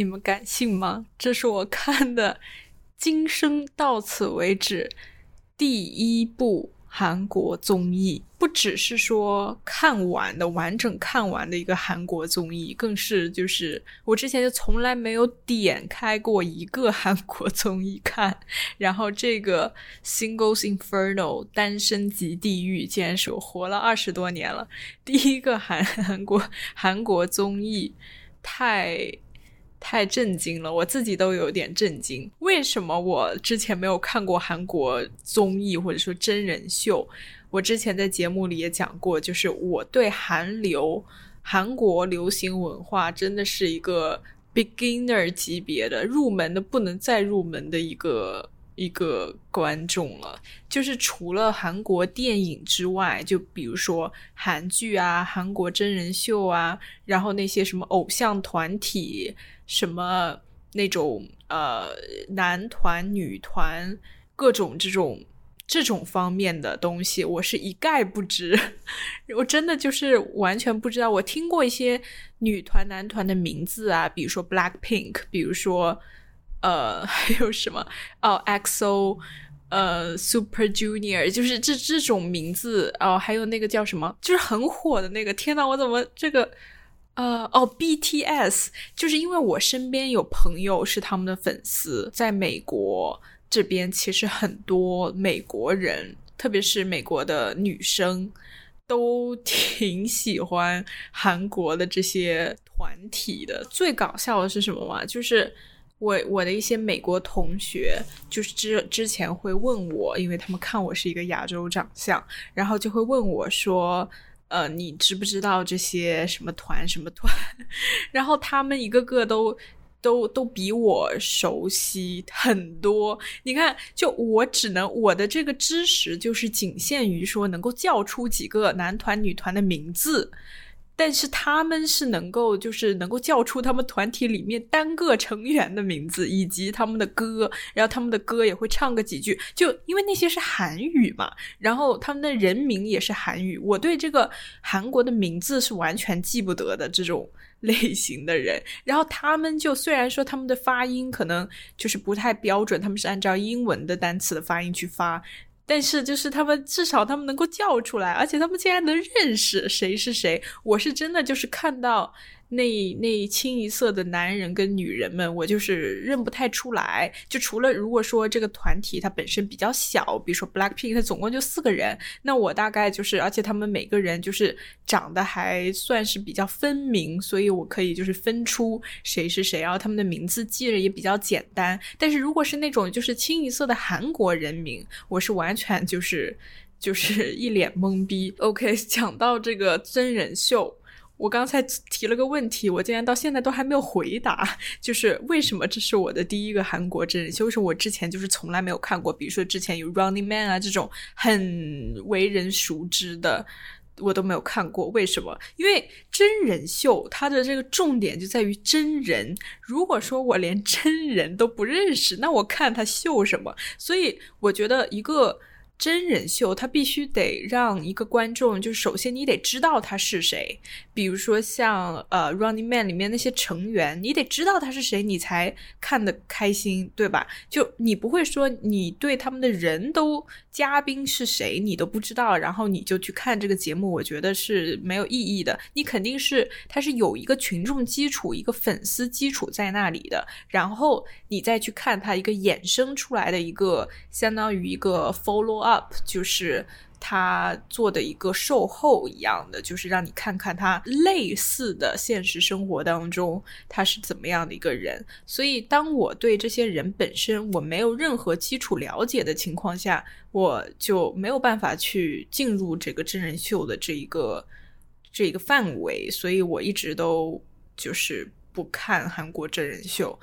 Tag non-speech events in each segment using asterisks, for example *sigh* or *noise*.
你们敢信吗？这是我看的今生到此为止第一部。韩国综艺不只是说看完的完整看完的一个韩国综艺，更是就是我之前就从来没有点开过一个韩国综艺看。*laughs* 然后这个《Singles Inferno》单身级地狱，竟然是我活了二十多年了第一个韩韩国韩国综艺，太。太震惊了，我自己都有点震惊。为什么我之前没有看过韩国综艺或者说真人秀？我之前在节目里也讲过，就是我对韩流、韩国流行文化真的是一个 beginner 级别的入门的不能再入门的一个一个观众了。就是除了韩国电影之外，就比如说韩剧啊、韩国真人秀啊，然后那些什么偶像团体。什么那种呃男团女团各种这种这种方面的东西，我是一概不知。*laughs* 我真的就是完全不知道。我听过一些女团男团的名字啊，比如说 Black Pink，比如说呃还有什么哦，EXO，呃 Super Junior，就是这这种名字哦，还有那个叫什么，就是很火的那个。天呐，我怎么这个？呃哦，BTS 就是因为我身边有朋友是他们的粉丝，在美国这边其实很多美国人，特别是美国的女生，都 *laughs* 挺喜欢韩国的这些团体的。最搞笑的是什么嘛？就是我我的一些美国同学，就是之之前会问我，因为他们看我是一个亚洲长相，然后就会问我说。呃，你知不知道这些什么团什么团？*laughs* 然后他们一个个都都都比我熟悉很多。你看，就我只能我的这个知识就是仅限于说能够叫出几个男团女团的名字。但是他们是能够，就是能够叫出他们团体里面单个成员的名字，以及他们的歌，然后他们的歌也会唱个几句，就因为那些是韩语嘛，然后他们的人名也是韩语，我对这个韩国的名字是完全记不得的这种类型的人，然后他们就虽然说他们的发音可能就是不太标准，他们是按照英文的单词的发音去发。但是，就是他们至少他们能够叫出来，而且他们竟然能认识谁是谁，我是真的就是看到。那那清一色的男人跟女人们，我就是认不太出来。就除了如果说这个团体它本身比较小，比如说 Blackpink，它总共就四个人，那我大概就是，而且他们每个人就是长得还算是比较分明，所以我可以就是分出谁是谁，然后他们的名字记着也比较简单。但是如果是那种就是清一色的韩国人名，我是完全就是就是一脸懵逼。OK，讲到这个真人秀。我刚才提了个问题，我竟然到现在都还没有回答，就是为什么这是我的第一个韩国真人秀？是我之前就是从来没有看过，比如说之前有 Running Man 啊这种很为人熟知的，我都没有看过。为什么？因为真人秀它的这个重点就在于真人。如果说我连真人都不认识，那我看他秀什么？所以我觉得一个。真人秀，他必须得让一个观众，就首先你得知道他是谁。比如说像呃《Running Man》里面那些成员，你得知道他是谁，你才看得开心，对吧？就你不会说你对他们的人都嘉宾是谁你都不知道，然后你就去看这个节目，我觉得是没有意义的。你肯定是他是有一个群众基础、一个粉丝基础在那里的，然后你再去看他一个衍生出来的一个相当于一个 follow up，up 就是。他做的一个售后一样的，就是让你看看他类似的现实生活当中他是怎么样的一个人。所以，当我对这些人本身我没有任何基础了解的情况下，我就没有办法去进入这个真人秀的这一个这一个范围。所以我一直都就是不看韩国真人秀。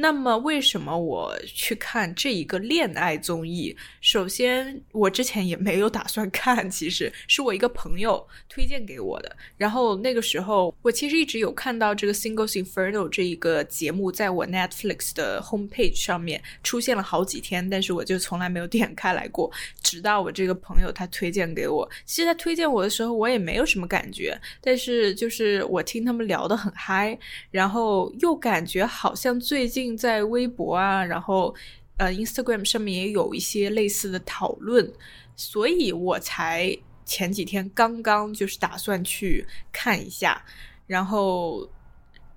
那么，为什么我去看这一个恋爱综艺？首先，我之前也没有打算看，其实是我一个朋友推荐给我的。然后那个时候，我其实一直有看到这个《Singles Inferno》这一个节目在我 Netflix 的 homepage 上面出现了好几天，但是我就从来没有点开来过。直到我这个朋友他推荐给我，其实他推荐我的时候，我也没有什么感觉，但是就是我听他们聊得很嗨，然后又感觉好像最近。在微博啊，然后呃，Instagram 上面也有一些类似的讨论，所以我才前几天刚刚就是打算去看一下。然后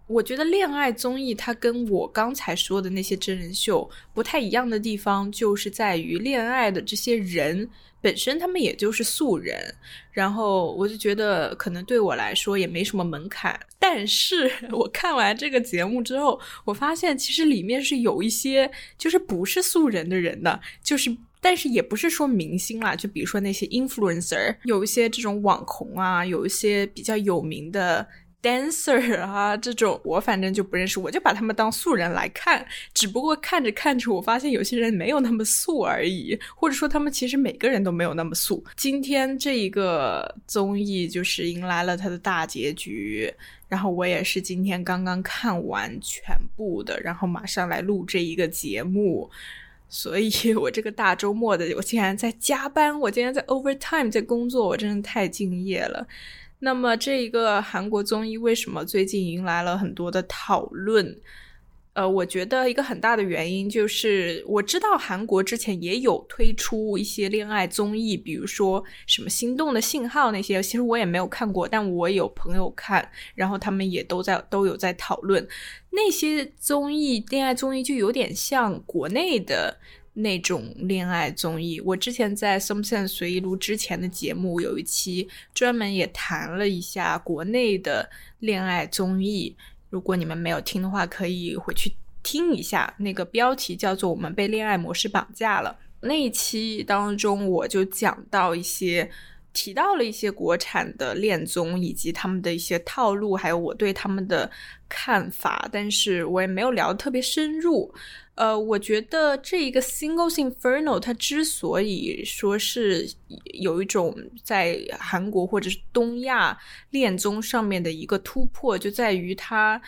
我觉得恋爱综艺它跟我刚才说的那些真人秀不太一样的地方，就是在于恋爱的这些人。本身他们也就是素人，然后我就觉得可能对我来说也没什么门槛。但是 *laughs* 我看完这个节目之后，我发现其实里面是有一些就是不是素人的人的，就是但是也不是说明星啦，就比如说那些 influencer，有一些这种网红啊，有一些比较有名的。Dancer 啊，这种我反正就不认识，我就把他们当素人来看。只不过看着看着，我发现有些人没有那么素而已，或者说他们其实每个人都没有那么素。今天这一个综艺就是迎来了它的大结局，然后我也是今天刚刚看完全部的，然后马上来录这一个节目。所以我这个大周末的，我竟然在加班，我竟然在 overtime 在工作，我真的太敬业了。那么，这一个韩国综艺为什么最近迎来了很多的讨论？呃，我觉得一个很大的原因就是，我知道韩国之前也有推出一些恋爱综艺，比如说什么《心动的信号》那些，其实我也没有看过，但我有朋友看，然后他们也都在都有在讨论那些综艺，恋爱综艺就有点像国内的。那种恋爱综艺，我之前在《Something 随意录》之前的节目有一期专门也谈了一下国内的恋爱综艺。如果你们没有听的话，可以回去听一下。那个标题叫做《我们被恋爱模式绑架了》。那一期当中，我就讲到一些，提到了一些国产的恋综以及他们的一些套路，还有我对他们的看法，但是我也没有聊得特别深入。呃，我觉得这一个 Single Inferno，它之所以说是有一种在韩国或者是东亚恋综上面的一个突破，就在于它。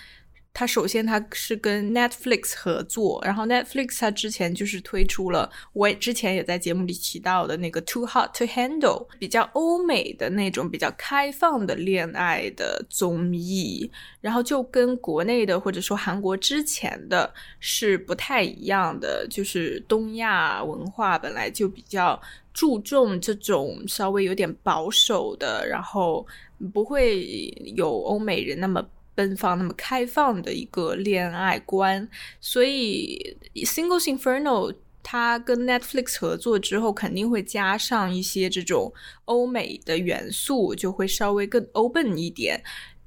它首先它是跟 Netflix 合作，然后 Netflix 它之前就是推出了，我之前也在节目里提到的那个 Too Hot to Handle，比较欧美的那种比较开放的恋爱的综艺，然后就跟国内的或者说韩国之前的是不太一样的，就是东亚文化本来就比较注重这种稍微有点保守的，然后不会有欧美人那么。奔放那么开放的一个恋爱观，所以《Singles Inferno》它跟 Netflix 合作之后，肯定会加上一些这种欧美的元素，就会稍微更 open 一点。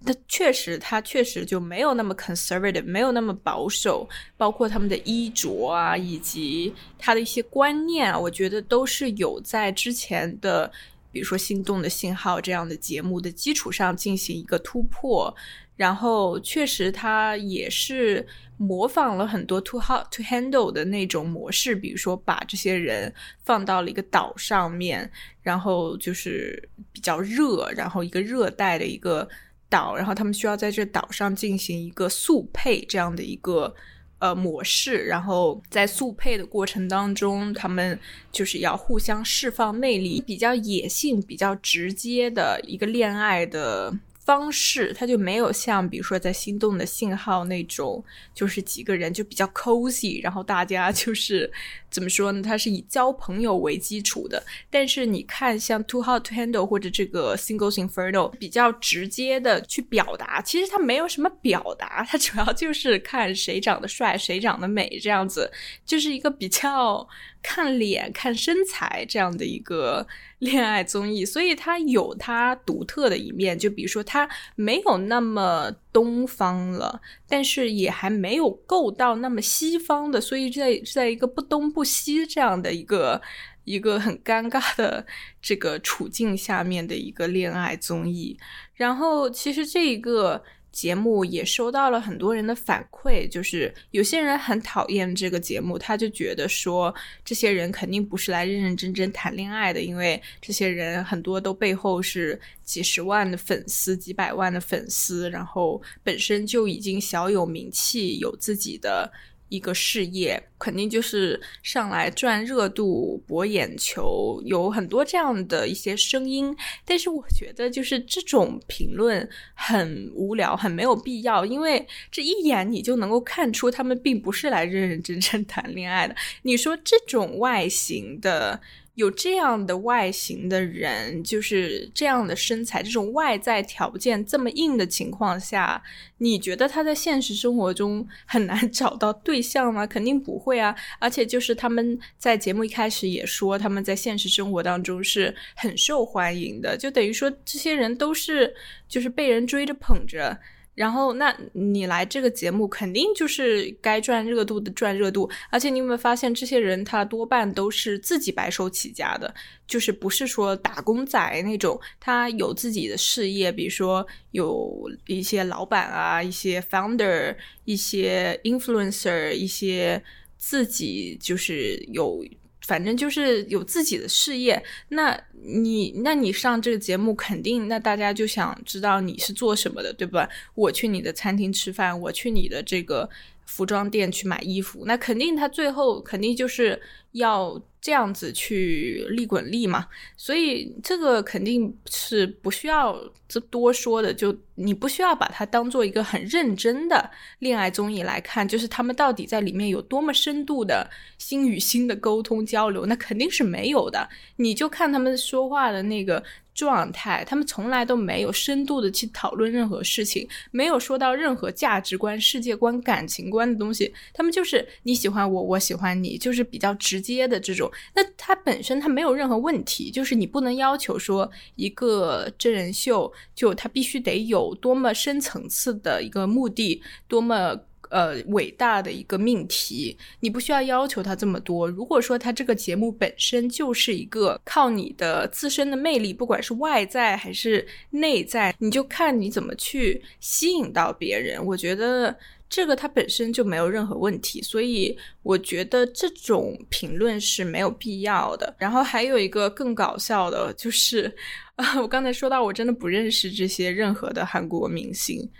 它确实，它确实就没有那么 conservative，没有那么保守，包括他们的衣着啊，以及他的一些观念啊，我觉得都是有在之前的，比如说《心动的信号》这样的节目的基础上进行一个突破。然后确实，他也是模仿了很多 Too Hot to Handle 的那种模式，比如说把这些人放到了一个岛上面，然后就是比较热，然后一个热带的一个岛，然后他们需要在这岛上进行一个速配这样的一个呃模式，然后在速配的过程当中，他们就是要互相释放魅力，比较野性、比较直接的一个恋爱的。方式，它就没有像比如说在《心动的信号》那种，就是几个人就比较 cozy，然后大家就是怎么说呢？它是以交朋友为基础的。但是你看，像《Too Hot to Handle》或者这个《Singles Inferno》，比较直接的去表达，其实它没有什么表达，它主要就是看谁长得帅，谁长得美这样子，就是一个比较。看脸、看身材这样的一个 *laughs* 恋爱综艺，所以它有它独特的一面。就比如说，它没有那么东方了，但是也还没有够到那么西方的，所以在在一个不东不西这样的一个一个很尴尬的这个处境下面的一个恋爱综艺。然后，其实这一个节目也收到了很多人的反馈，就是有些人很讨厌这个节目，他就觉得说这些人肯定不是来认认真真谈恋爱的，因为这些人很多都背后是几十万的粉丝、几百万的粉丝，然后本身就已经小有名气，有自己的。一个事业肯定就是上来赚热度、博眼球，有很多这样的一些声音。但是我觉得，就是这种评论很无聊，很没有必要，因为这一眼你就能够看出他们并不是来认认真真谈恋爱的。你说这种外形的。有这样的外形的人，就是这样的身材，这种外在条件这么硬的情况下，你觉得他在现实生活中很难 *laughs* 找到对象吗？肯定不会啊！而且就是他们在节目一开始也说，他们在现实生活当中是很受欢迎的，就等于说这些人都是就是被人追着捧着。然后，那你来这个节目，肯定就是该赚热度的赚热度。而且，你有没有发现，这些人他多半都是自己白手起家的，就是不是说打工仔那种，他有自己的事业，比如说有一些老板啊，一些 founder，一些 influencer，一些自己就是有。反正就是有自己的事业，那你那你上这个节目，肯定那大家就想知道你是做什么的，对吧？我去你的餐厅吃饭，我去你的这个服装店去买衣服，那肯定他最后肯定就是要。这样子去利滚利嘛，所以这个肯定是不需要这多说的，就你不需要把它当做一个很认真的恋爱综艺来看，就是他们到底在里面有多么深度的心与心的沟通交流，那肯定是没有的。你就看他们说话的那个。状态，他们从来都没有深度的去讨论任何事情，没有说到任何价值观、世界观、感情观的东西。他们就是你喜欢我，我喜欢你，就是比较直直接的这种。那它本身它没有任何问题，就是你不能要求说一个真人秀就它必须得有多么深层次的一个目的，多么。呃，伟大的一个命题，你不需要要求他这么多。如果说他这个节目本身就是一个靠你的自身的魅力，不管是外在还是内在，你就看你怎么去吸引到别人。我觉得这个它本身就没有任何问题，所以我觉得这种评论是没有必要的。然后还有一个更搞笑的，就是啊，我刚才说到，我真的不认识这些任何的韩国明星。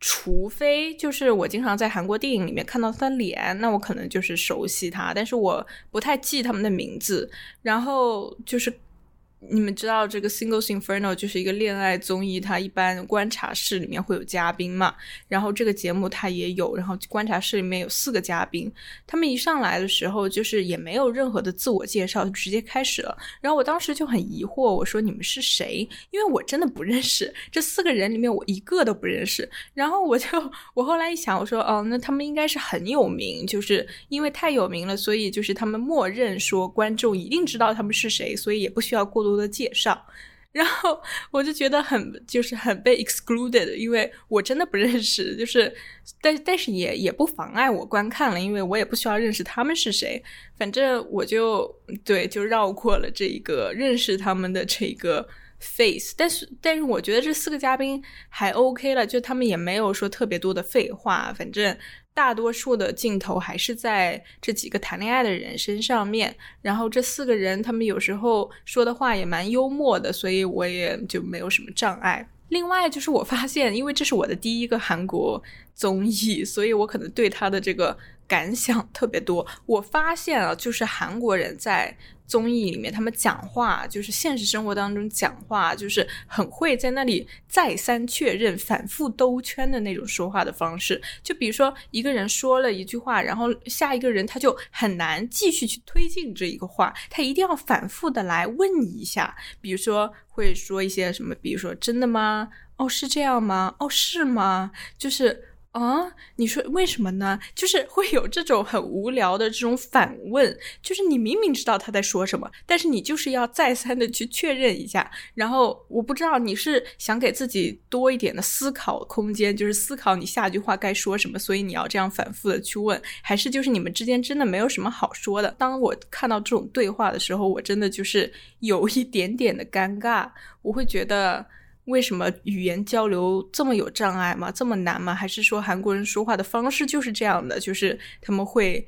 除非就是我经常在韩国电影里面看到他的脸，那我可能就是熟悉他，但是我不太记他们的名字。然后就是。你们知道这个《Singles Inferno》就是一个恋爱综艺，它一般观察室里面会有嘉宾嘛，然后这个节目它也有，然后观察室里面有四个嘉宾，他们一上来的时候就是也没有任何的自我介绍，直接开始了。然后我当时就很疑惑，我说你们是谁？因为我真的不认识这四个人里面我一个都不认识。然后我就我后来一想，我说哦，那他们应该是很有名，就是因为太有名了，所以就是他们默认说观众一定知道他们是谁，所以也不需要过多。多的介绍，然后我就觉得很就是很被 excluded，因为我真的不认识，就是但但是也也不妨碍我观看了，因为我也不需要认识他们是谁，反正我就对就绕过了这一个认识他们的这一个 face，但是但是我觉得这四个嘉宾还 OK 了，就他们也没有说特别多的废话，反正。大多数的镜头还是在这几个谈恋爱的人身上面，然后这四个人他们有时候说的话也蛮幽默的，所以我也就没有什么障碍。另外就是我发现，因为这是我的第一个韩国综艺，所以我可能对他的这个感想特别多。我发现啊，就是韩国人在。综艺里面，他们讲话就是现实生活当中讲话，就是很会在那里再三确认、反复兜圈的那种说话的方式。就比如说，一个人说了一句话，然后下一个人他就很难继续去推进这一个话，他一定要反复的来问一下。比如说，会说一些什么，比如说“真的吗？哦，是这样吗？哦，是吗？”就是。啊，你说为什么呢？就是会有这种很无聊的这种反问，就是你明明知道他在说什么，但是你就是要再三的去确认一下。然后我不知道你是想给自己多一点的思考空间，就是思考你下句话该说什么，所以你要这样反复的去问，还是就是你们之间真的没有什么好说的？当我看到这种对话的时候，我真的就是有一点点的尴尬，我会觉得。为什么语言交流这么有障碍吗？这么难吗？还是说韩国人说话的方式就是这样的？就是他们会，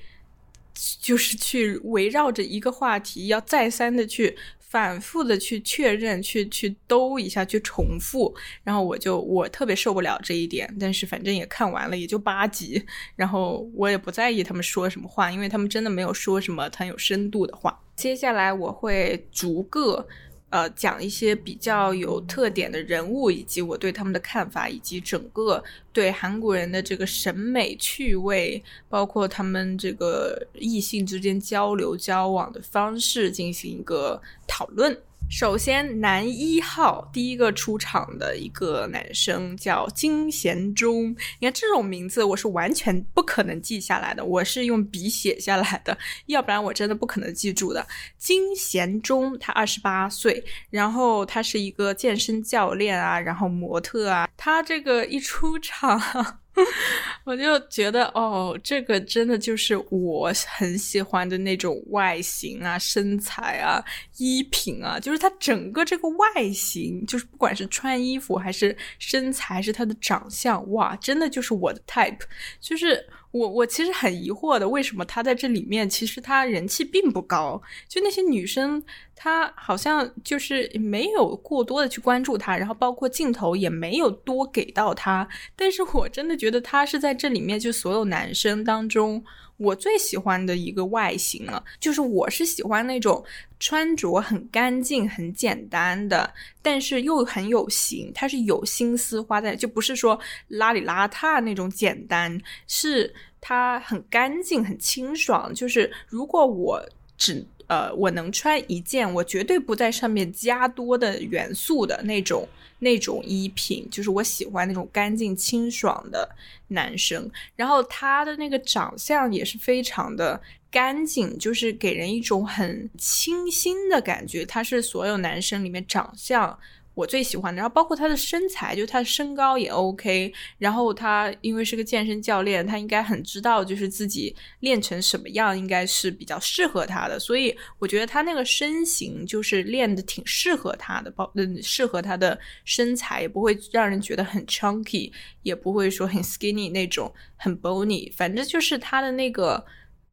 就是去围绕着一个话题，要再三的去。反复的去确认，去去兜一下，去重复，然后我就我特别受不了这一点，但是反正也看完了，也就八集，然后我也不在意他们说什么话，因为他们真的没有说什么很有深度的话。接下来我会逐个。呃，讲一些比较有特点的人物，以及我对他们的看法，以及整个对韩国人的这个审美趣味，包括他们这个异性之间交流交往的方式，进行一个讨论。首先，男一号第一个出场的一个男生叫金贤忠。你看这种名字，我是完全不可能记下来的，我是用笔写下来的，要不然我真的不可能记住的。金贤忠，他二十八岁，然后他是一个健身教练啊，然后模特啊，他这个一出场。*laughs* 我就觉得哦，这个真的就是我很喜欢的那种外形啊、身材啊、衣品啊，就是他整个这个外形，就是不管是穿衣服还是身材，还是他的长相，哇，真的就是我的 type，就是。我我其实很疑惑的，为什么他在这里面其实他人气并不高？就那些女生，他好像就是没有过多的去关注他，然后包括镜头也没有多给到他。但是我真的觉得他是在这里面就所有男生当中我最喜欢的一个外形了。就是我是喜欢那种穿着很干净、很简单的，但是又很有型，他是有心思花在，就不是说邋里邋遢那种简单，是。他很干净，很清爽。就是如果我只呃，我能穿一件，我绝对不在上面加多的元素的那种那种衣品。就是我喜欢那种干净清爽的男生。然后他的那个长相也是非常的干净，就是给人一种很清新的感觉。他是所有男生里面长相。我最喜欢的，然后包括他的身材，就他的身高也 OK。然后他因为是个健身教练，他应该很知道就是自己练成什么样应该是比较适合他的。所以我觉得他那个身形就是练的挺适合他的，包嗯适合他的身材，也不会让人觉得很 chunky，也不会说很 skinny 那种很 bony。反正就是他的那个。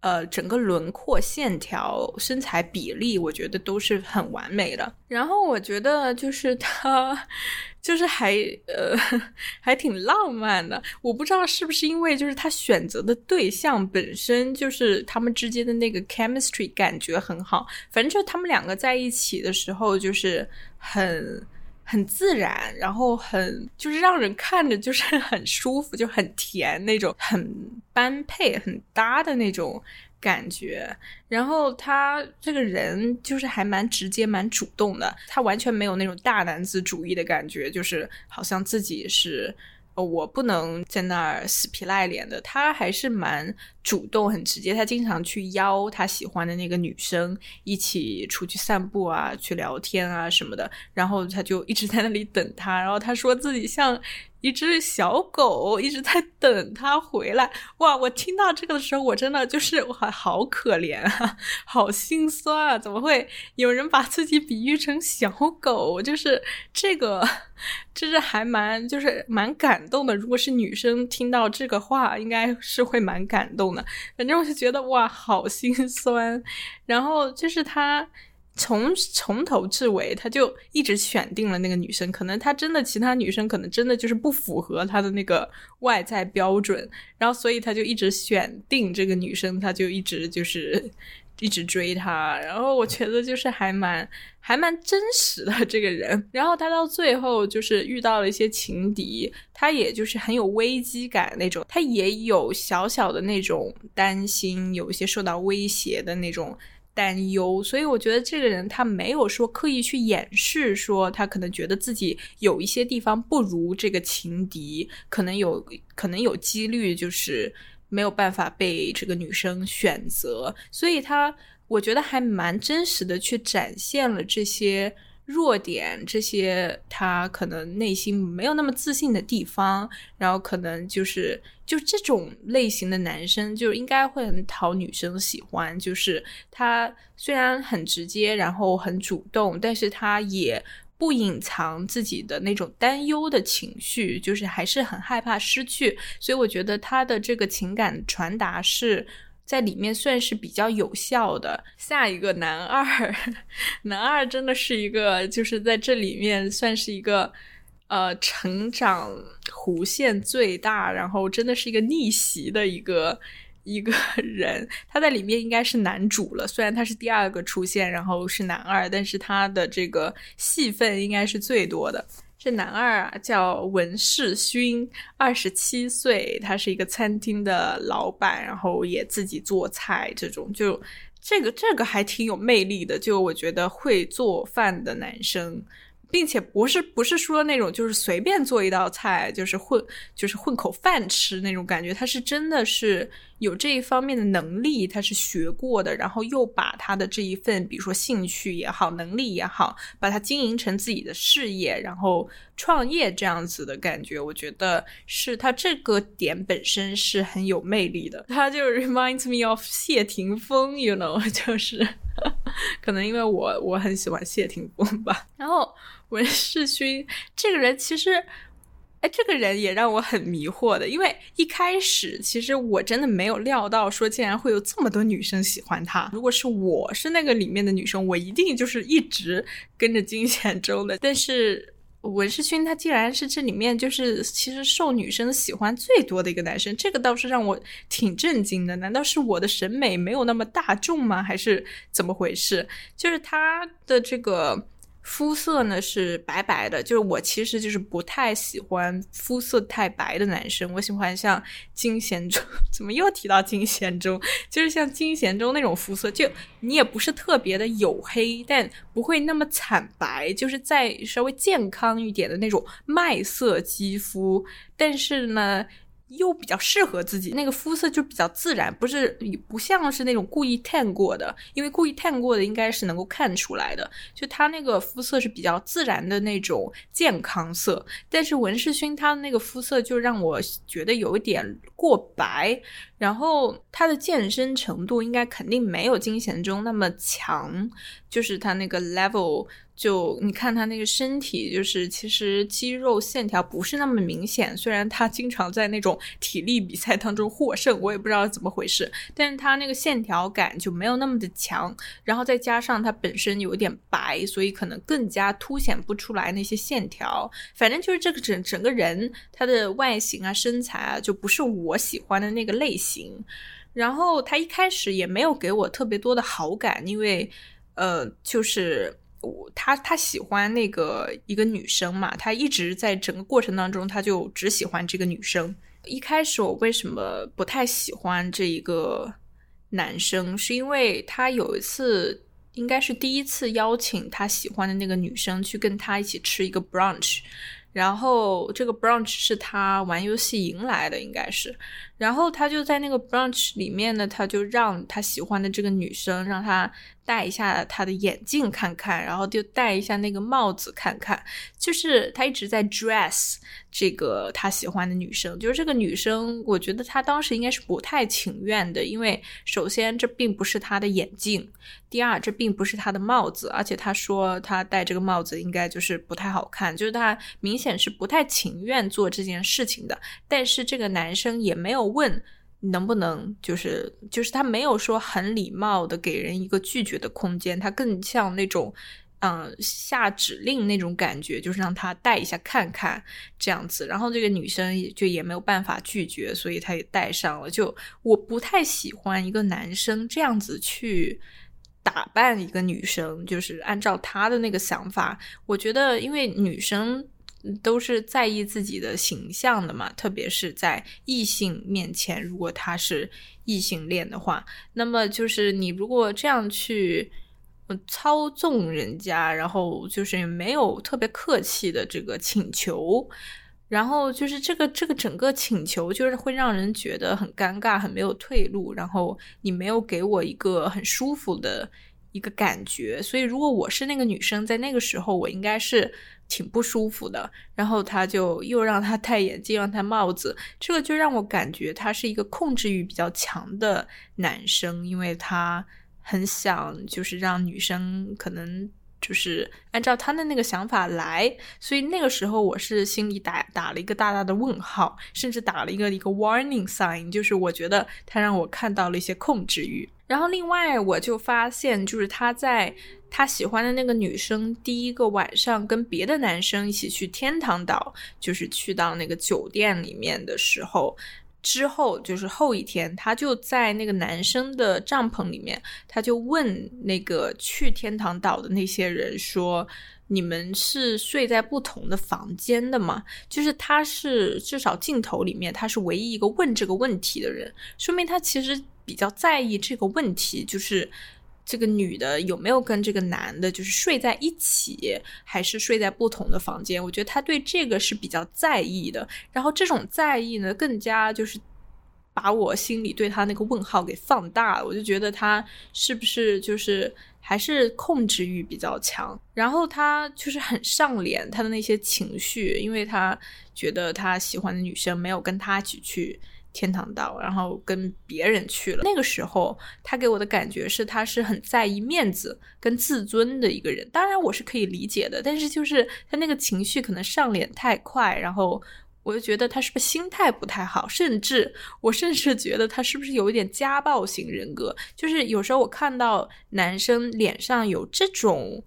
呃，整个轮廓线条、身材比例，我觉得都是很完美的。然后我觉得就是他，就是还呃还挺浪漫的。我不知道是不是因为就是他选择的对象本身就是他们之间的那个 chemistry 感觉很好。反正就他们两个在一起的时候，就是很。很自然，然后很就是让人看着就是 *laughs* 很舒服，就很甜那种，很般配、很搭的那种感觉。然后他这个人就是还蛮直接、蛮主动的，他完全没有那种大男子主义的感觉，就是好像自己是。我不能在那儿死皮赖脸的，他还是蛮主动、很直接。他经常去邀他喜欢的那个女生一起出去散步啊，去聊天啊什么的。然后他就一直在那里等他。然后他说自己像。一只小狗一直在等他回来，哇！我听到这个的时候，我真的就是我好可怜啊，好心酸啊！怎么会有人把自己比喻成小狗？就是这个，就是还蛮就是蛮感动的。如果是女生听到这个话，应该是会蛮感动的。反正我就觉得哇，好心酸。然后就是他。从从头至尾，他就一直选定了那个女生。可能他真的其他女生可能真的就是不符合他的那个外在标准，然后所以他就一直选定这个女生，他就一直就是一直追她。然后我觉得就是还蛮还蛮真实的这个人。然后他到最后就是遇到了一些情敌，他也就是很有危机感那种，他也有小小的那种担心，有一些受到威胁的那种。担忧，所以我觉得这个人他没有说刻意去掩饰，说他可能觉得自己有一些地方不如这个情敌，可能有可能有几率就是没有办法被这个女生选择，所以他我觉得还蛮真实的去展现了这些。弱点这些，他可能内心没有那么自信的地方，然后可能就是就这种类型的男生，就应该会很讨女生喜欢。就是他虽然很直接，然后很主动，但是他也不隐藏自己的那种担忧的情绪，就是还是很害怕失去，所以我觉得他的这个情感传达是在里面算是比较有效的。下一个男二，*laughs* 男二真的是一个，就是在这里面算是一个呃成长弧线最大，然后真的是一个逆袭的一个。一个人，他在里面应该是男主了。虽然他是第二个出现，然后是男二，但是他的这个戏份应该是最多的。这男二啊，叫文世勋，二十七岁，他是一个餐厅的老板，然后也自己做菜，这种就这个这个还挺有魅力的。就我觉得会做饭的男生。并且不是不是说那种就是随便做一道菜就是混就是混口饭吃那种感觉，他是真的是有这一方面的能力，他是学过的，然后又把他的这一份比如说兴趣也好，能力也好，把它经营成自己的事业，然后创业这样子的感觉，我觉得是他这个点本身是很有魅力的。他就 reminds me of 谢霆锋，you know，*laughs* 就是可能因为我我很喜欢谢霆锋吧，然后。文世勋这个人其实，哎，这个人也让我很迷惑的，因为一开始其实我真的没有料到说竟然会有这么多女生喜欢他。如果是我是那个里面的女生，我一定就是一直跟着金贤中的。但是文世勋他竟然是这里面就是其实受女生喜欢最多的一个男生，这个倒是让我挺震惊的。难道是我的审美没有那么大众吗？还是怎么回事？就是他的这个。肤色呢是白白的，就是我其实就是不太喜欢肤色太白的男生，我喜欢像金贤中，怎么又提到金贤中？就是像金贤中那种肤色，就你也不是特别的黝黑，但不会那么惨白，就是在稍微健康一点的那种麦色肌肤，但是呢。又比较适合自己，那个肤色就比较自然，不是不像是那种故意烫过的，因为故意烫过的应该是能够看出来的，就他那个肤色是比较自然的那种健康色，但是文世勋他的那个肤色就让我觉得有一点过白，然后他的健身程度应该肯定没有金贤中那么强，就是他那个 level。就你看他那个身体，就是其实肌肉线条不是那么明显。虽然他经常在那种体力比赛当中获胜，我也不知道怎么回事，但是他那个线条感就没有那么的强。然后再加上他本身有点白，所以可能更加凸显不出来那些线条。反正就是这个整整个人他的外形啊、身材啊，就不是我我喜欢的那个类型。然后他一开始也没有给我特别多的好感，因为呃，就是。我他他喜欢那个一个女生嘛，他一直在整个过程当中，他就只喜欢这个女生。一开始我为什么不太喜欢这一个男生，是因为他有一次应该是第一次邀请他喜欢的那个女生去跟他一起吃一个 brunch，然后这个 brunch 是他玩游戏赢来的，应该是。然后他就在那个 brunch 里面呢，他就让他喜欢的这个女生让他。戴一下他的眼镜看看，然后就戴一下那个帽子看看，就是他一直在 dress 这个他喜欢的女生，就是这个女生，我觉得他当时应该是不太情愿的，因为首先这并不是他的眼镜，第二这并不是他的帽子，而且他说他戴这个帽子应该就是不太好看，就是他明显是不太情愿做这件事情的，但是这个男生也没有问。能不能就是就是他没有说很礼貌的给人一个拒绝的空间，他更像那种嗯下指令那种感觉，就是让他戴一下看看这样子。然后这个女生也就也没有办法拒绝，所以他也戴上了。就我不太喜欢一个男生这样子去打扮一个女生，就是按照他的那个想法，我觉得因为女生。都是在意自己的形象的嘛，特别是在异性面前，如果他是异性恋的话，那么就是你如果这样去操纵人家，然后就是没有特别客气的这个请求，然后就是这个这个整个请求就是会让人觉得很尴尬，很没有退路，然后你没有给我一个很舒服的一个感觉，所以如果我是那个女生，在那个时候，我应该是。挺不舒服的，然后他就又让他戴眼镜，让他帽子，这个就让我感觉他是一个控制欲比较强的男生，因为他很想就是让女生可能就是按照他的那个想法来，所以那个时候我是心里打打了一个大大的问号，甚至打了一个一个 warning sign，就是我觉得他让我看到了一些控制欲。然后另外我就发现，就是他在他喜欢的那个女生第一个晚上跟别的男生一起去天堂岛，就是去到那个酒店里面的时候。之后就是后一天，他就在那个男生的帐篷里面，他就问那个去天堂岛的那些人说：“你们是睡在不同的房间的吗？”就是他是至少镜头里面他是唯一一个问这个问题的人，说明他其实比较在意这个问题，就是。这个女的有没有跟这个男的，就是睡在一起，还是睡在不同的房间？我觉得他对这个是比较在意的。然后这种在意呢，更加就是把我心里对他那个问号给放大了。我就觉得他是不是就是还是控制欲比较强？然后他就是很上脸，他的那些情绪，因为他觉得他喜欢的女生没有跟他一起去。天堂岛，然后跟别人去了。那个时候，他给我的感觉是，他是很在意面子跟自尊的一个人。当然，我是可以理解的，但是就是他那个情绪可能上脸太快，然后我就觉得他是不是心态不太好，甚至我甚至觉得他是不是有一点家暴型人格。就是有时候我看到男生脸上有这种。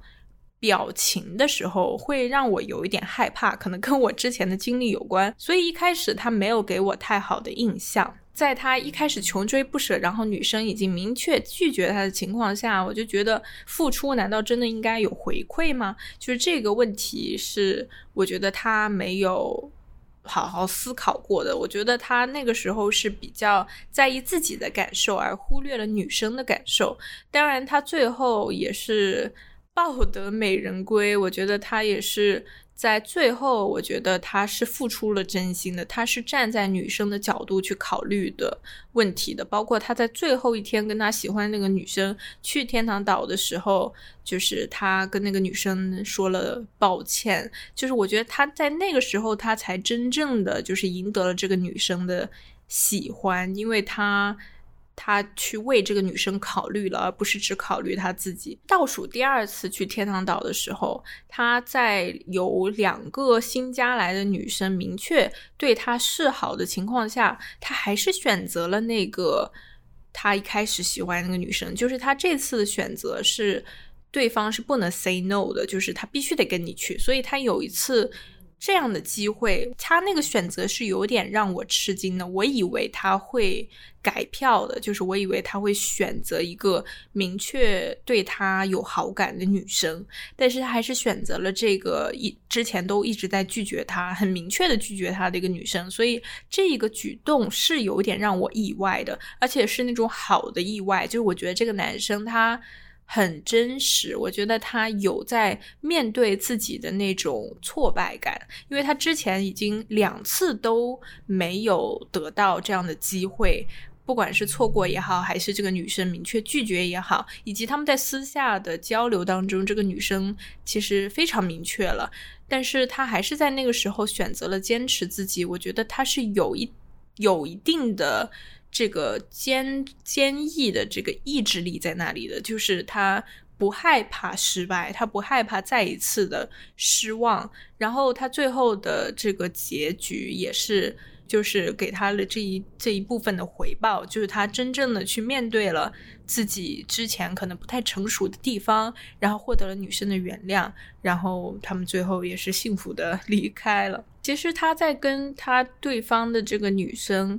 表情的时候会让我有一点害怕，可能跟我之前的经历有关，所以一开始他没有给我太好的印象。在他一开始穷追不舍，然后女生已经明确拒绝他的情况下，我就觉得付出难道真的应该有回馈吗？就是这个问题是我觉得他没有好好思考过的。我觉得他那个时候是比较在意自己的感受，而忽略了女生的感受。当然，他最后也是。抱得美人归，我觉得他也是在最后，我觉得他是付出了真心的，他是站在女生的角度去考虑的问题的。包括他在最后一天跟他喜欢那个女生去天堂岛的时候，就是他跟那个女生说了抱歉，就是我觉得他在那个时候他才真正的就是赢得了这个女生的喜欢，因为他。他去为这个女生考虑了，而不是只考虑他自己。倒数第二次去天堂岛的时候，他在有两个新加来的女生明确对他示好的情况下，他还是选择了那个他一开始喜欢那个女生。就是他这次的选择是，对方是不能 say no 的，就是他必须得跟你去。所以他有一次。这样的机会，他那个选择是有点让我吃惊的。我以为他会改票的，就是我以为他会选择一个明确对他有好感的女生，但是他还是选择了这个一之前都一直在拒绝他、很明确的拒绝他的一个女生。所以这个举动是有点让我意外的，而且是那种好的意外，就是我觉得这个男生他。很真实，我觉得他有在面对自己的那种挫败感，因为他之前已经两次都没有得到这样的机会，不管是错过也好，还是这个女生明确拒绝也好，以及他们在私下的交流当中，这个女生其实非常明确了，但是他还是在那个时候选择了坚持自己，我觉得他是有一有一定的。这个坚坚毅的这个意志力在那里的，就是他不害怕失败，他不害怕再一次的失望，然后他最后的这个结局也是，就是给他的这一这一部分的回报，就是他真正的去面对了自己之前可能不太成熟的地方，然后获得了女生的原谅，然后他们最后也是幸福的 *laughs* 离开了。其实他在跟他对方的这个女生。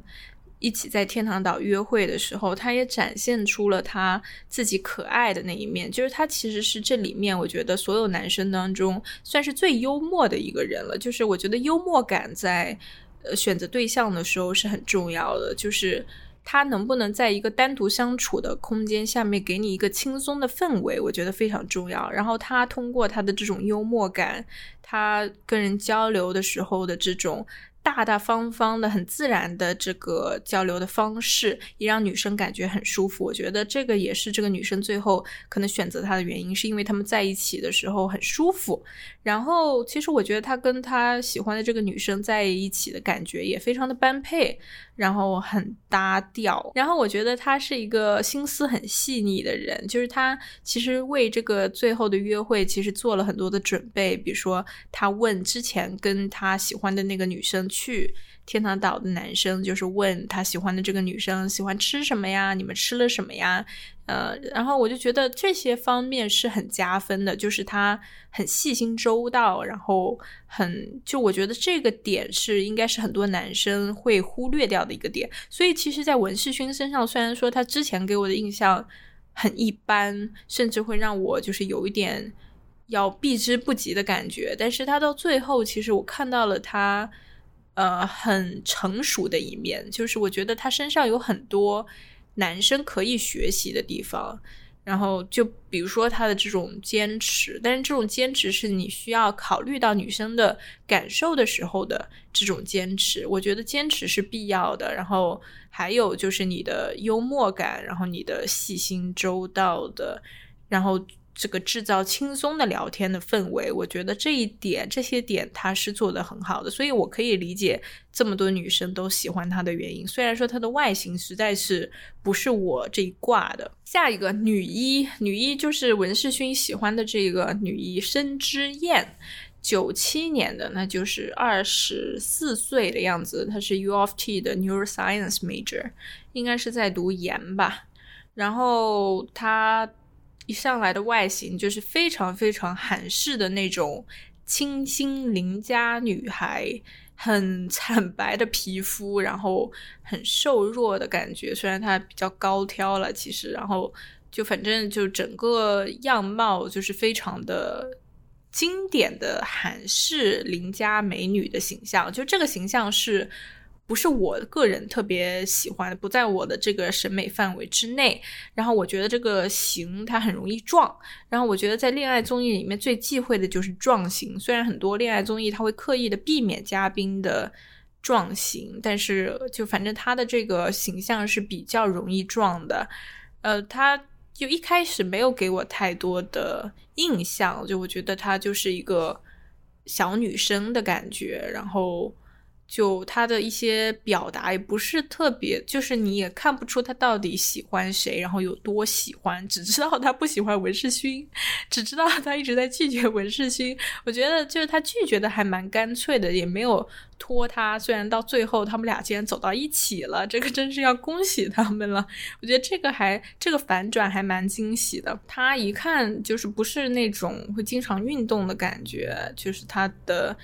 一起在天堂岛约会的时候，他也展现出了他自己可爱的那一面。就是他其实是这里面我觉得所有男生当中算是最幽默的一个人了。就是我觉得幽默感在呃选择对象的时候是很重要的。就是他能不能在一个单独相处的空间下面给你一个轻松的氛围，我觉得非常重要。然后他通过他的这种幽默感，他跟人交流的时候的这种。大大方方的、很自然的这个交流的方式，也让女生感觉很舒服。我觉得这个也是这个女生最后可能选择他的原因，是因为他们在一起的时候很舒服。然后，其实我觉得他跟他喜欢的这个女生在一起的感觉也非常的般配，然后很搭调。然后，我觉得他是一个心思很细腻的人，就是他其实为这个最后的约会其实做了很多的准备，比如说他问之前跟他喜欢的那个女生。去天堂岛的男生就是问他喜欢的这个女生喜欢吃什么呀？你们吃了什么呀？呃，然后我就觉得这些方面是很加分的，就是他很细心周到，然后很就我觉得这个点是应该是很多男生会忽略掉的一个点。所以其实，在文世勋身上，虽然说他之前给我的印象很一般，甚至会让我就是有一点要避之不及的感觉，但是他到最后，其实我看到了他。呃，很成熟的一面，就是我觉得他身上有很多男生可以学习的地方。然后就比如说他的这种坚持，但是这种坚持是你需要考虑到女生的感受的时候的这种坚持。我觉得坚持是必要的。然后还有就是你的幽默感，然后你的细心周到的，然后。这个制造轻松的聊天的氛围，我觉得这一点、这些点他是做的很好的，所以我可以理解这么多女生都喜欢他的原因。虽然说他的外形实在是不是我这一挂的。下一个女一，女一就是文世勋喜欢的这个女一申之燕，九七年的，那就是二十四岁的样子。她是 U of T 的 Neuroscience major，应该是在读研吧。然后她。一上来的外形就是非常非常韩式的那种清新邻家女孩，很惨白的皮肤，然后很瘦弱的感觉。虽然她比较高挑了，其实，然后就反正就整个样貌就是非常的经典的韩式邻家美女的形象。就这个形象是。不是我个人特别喜欢，不在我的这个审美范围之内。然后我觉得这个型它很容易撞。然后我觉得在恋爱综艺里面最忌讳的就是撞型。虽然很多恋爱综艺它会刻意的避免嘉宾的撞型，但是就反正他的这个形象是比较容易撞的。呃，他就一开始没有给我太多的印象，就我觉得他就是一个小女生的感觉，然后。就他的一些表达也不是特别，就是你也看不出他到底喜欢谁，然后有多喜欢，只知道他不喜欢文世勋，只知道他一直在拒绝文世勋。我觉得就是他拒绝的还蛮干脆的，也没有拖他。虽然到最后他们俩竟然走到一起了，这个真是要恭喜他们了。我觉得这个还这个反转还蛮惊喜的。他一看就是不是那种会经常运动的感觉，就是他的。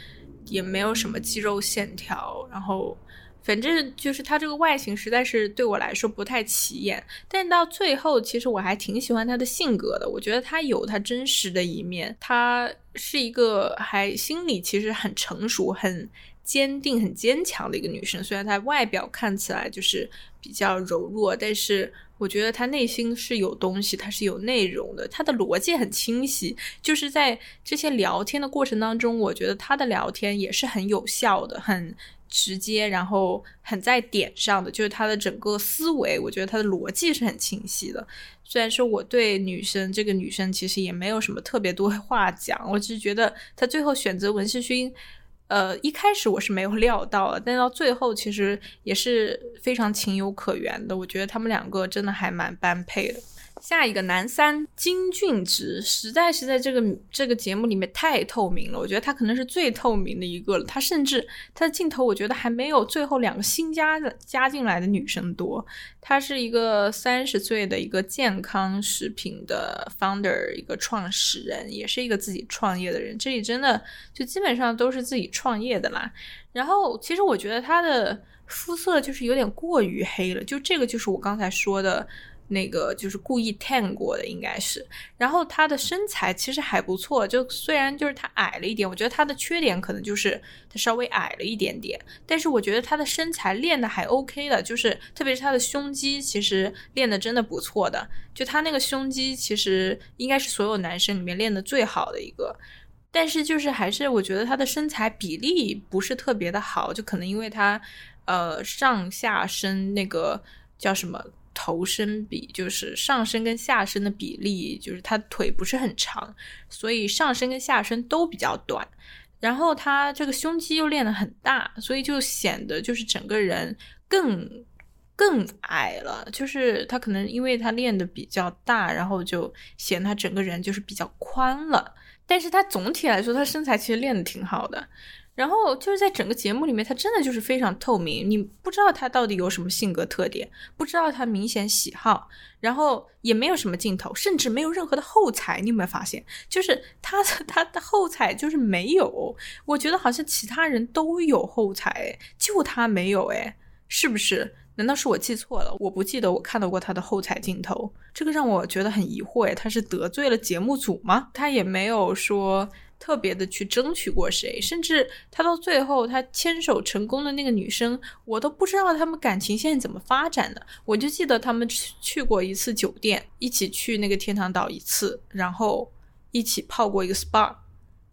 也没有什么肌肉线条，然后反正就是他这个外形实在是对我来说不太起眼。但到最后，其实我还挺喜欢他的性格的。我觉得他有他真实的一面，他是一个还心里其实很成熟、很坚定、很坚强的一个女生。虽然她外表看起来就是比较柔弱，但是。我觉得他内心是有东西，他是有内容的，他的逻辑很清晰。就是在这些聊天的过程当中，我觉得他的聊天也是很有效的，很直接，然后很在点上的。就是他的整个思维，我觉得他的逻辑是很清晰的。虽然说我对女生这个女生其实也没有什么特别多话讲，我只是觉得他最后选择文世勋。呃，一开始我是没有料到的，但到最后其实也是非常情有可原的。我觉得他们两个真的还蛮般配的。下一个男三金俊植，实在是在这个这个节目里面太透明了。我觉得他可能是最透明的一个了。他甚至他的镜头，我觉得还没有最后两个新加的加进来的女生多。他是一个三十岁的一个健康食品的 founder，一个创始人，也是一个自己创业的人。这里真的就基本上都是自己创业的啦。然后其实我觉得他的肤色就是有点过于黑了，就这个就是我刚才说的。那个就是故意 tan 过的，应该是。然后他的身材其实还不错，就虽然就是他矮了一点，我觉得他的缺点可能就是他稍微矮了一点点。但是我觉得他的身材练的还 OK 的，就是特别是他的胸肌，其实练的真的不错的。就他那个胸肌，其实应该是所有男生里面练的最好的一个。但是就是还是我觉得他的身材比例不是特别的好，就可能因为他呃上下身那个叫什么头身比，就是上身跟下身的比例，就是他腿不是很长，所以上身跟下身都比较短。然后他这个胸肌又练得很大，所以就显得就是整个人更更矮了。就是他可能因为他练的比较大，然后就显他整个人就是比较宽了。但是他总体来说，他身材其实练得挺好的。然后就是在整个节目里面，他真的就是非常透明，你不知道他到底有什么性格特点，不知道他明显喜好，然后也没有什么镜头，甚至没有任何的后采。你有没有发现？就是他的他的后采就是没有。我觉得好像其他人都有后采，就他没有，哎，是不是？难道是我记错了？我不记得我看到过他的后采镜头，这个让我觉得很疑惑。哎，他是得罪了节目组吗？他也没有说。特别的去争取过谁，甚至他到最后他牵手成功的那个女生，我都不知道他们感情现在怎么发展的。我就记得他们去过一次酒店，一起去那个天堂岛一次，然后一起泡过一个 SPA，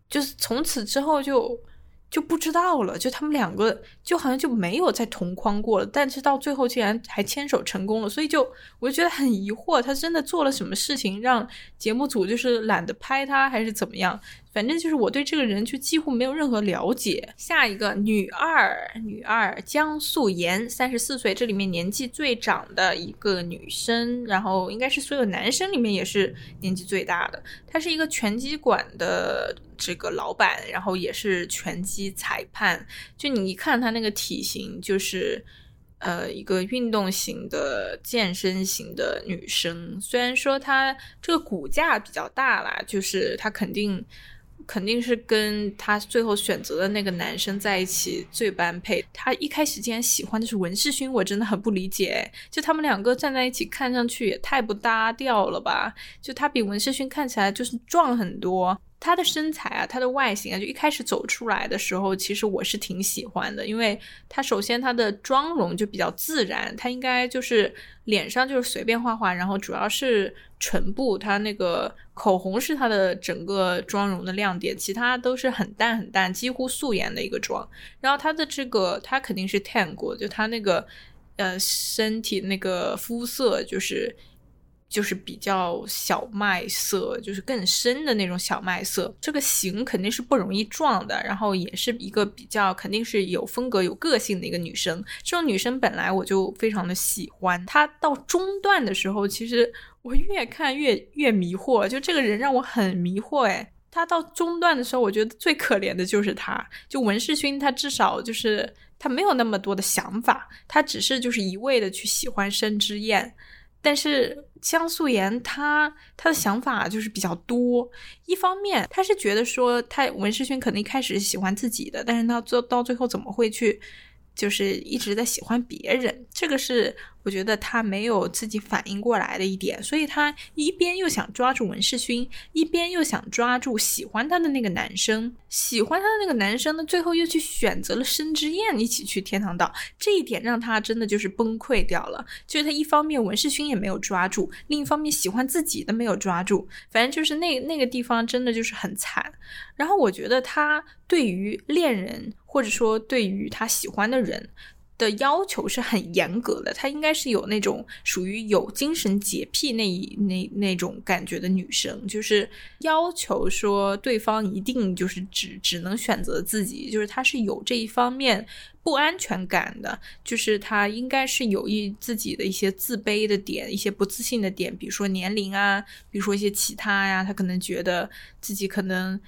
就是从此之后就。就不知道了，就他们两个就好像就没有再同框过了，但是到最后竟然还牵手成功了，所以就我就觉得很疑惑，他真的做了什么事情让节目组就是懒得拍他，还是怎么样？反正就是我对这个人就几乎没有任何了解。下一个女二，女二江素妍，三十四岁，这里面年纪最长的一个女生，然后应该是所有男生里面也是年纪最大的。她是一个拳击馆的这个老板，然后也是拳击裁判。就你一看她那个体型，就是呃一个运动型的健身型的女生。虽然说她这个骨架比较大啦，就是她肯定。肯定是跟他最后选择的那个男生在一起最般配。他一开始竟然喜欢的是文世勋，我真的很不理解。就他们两个站在一起，看上去也太不搭调了吧？就他比文世勋看起来就是壮很多。他的身材啊，他的外形啊，就一开始走出来的时候，其实我是挺喜欢的，因为他首先他的妆容就比较自然，他应该就是脸上就是随便画画，然后主要是唇部，他那个口红是他的整个妆容的亮点，其他都是很淡很淡，几乎素颜的一个妆。然后他的这个他肯定是 tan 过，就他那个呃身体那个肤色就是。就是比较小麦色，就是更深的那种小麦色。这个型肯定是不容易撞的，然后也是一个比较肯定是有风格、有个性的一个女生。这种女生本来我就非常的喜欢。她到中段的时候，其实我越看越越迷惑，就这个人让我很迷惑。诶，她到中段的时候，我觉得最可怜的就是她。就文世勋，他至少就是他没有那么多的想法，他只是就是一味的去喜欢申之燕。但是江素妍她她的想法就是比较多，一方面她是觉得说她文世勋可能一开始喜欢自己的，但是她做到最后怎么会去？就是一直在喜欢别人，这个是我觉得他没有自己反应过来的一点，所以他一边又想抓住文世勋，一边又想抓住喜欢他的那个男生，喜欢他的那个男生呢，最后又去选择了申之燕一起去天堂岛，这一点让他真的就是崩溃掉了。就是他一方面文世勋也没有抓住，另一方面喜欢自己的没有抓住，反正就是那那个地方真的就是很惨。然后我觉得他对于恋人。或者说，对于他喜欢的人的要求是很严格的。她应该是有那种属于有精神洁癖那一那那种感觉的女生，就是要求说对方一定就是只只能选择自己，就是她是有这一方面不安全感的，就是她应该是有一自己的一些自卑的点，一些不自信的点，比如说年龄啊，比如说一些其他呀，她可能觉得自己可能。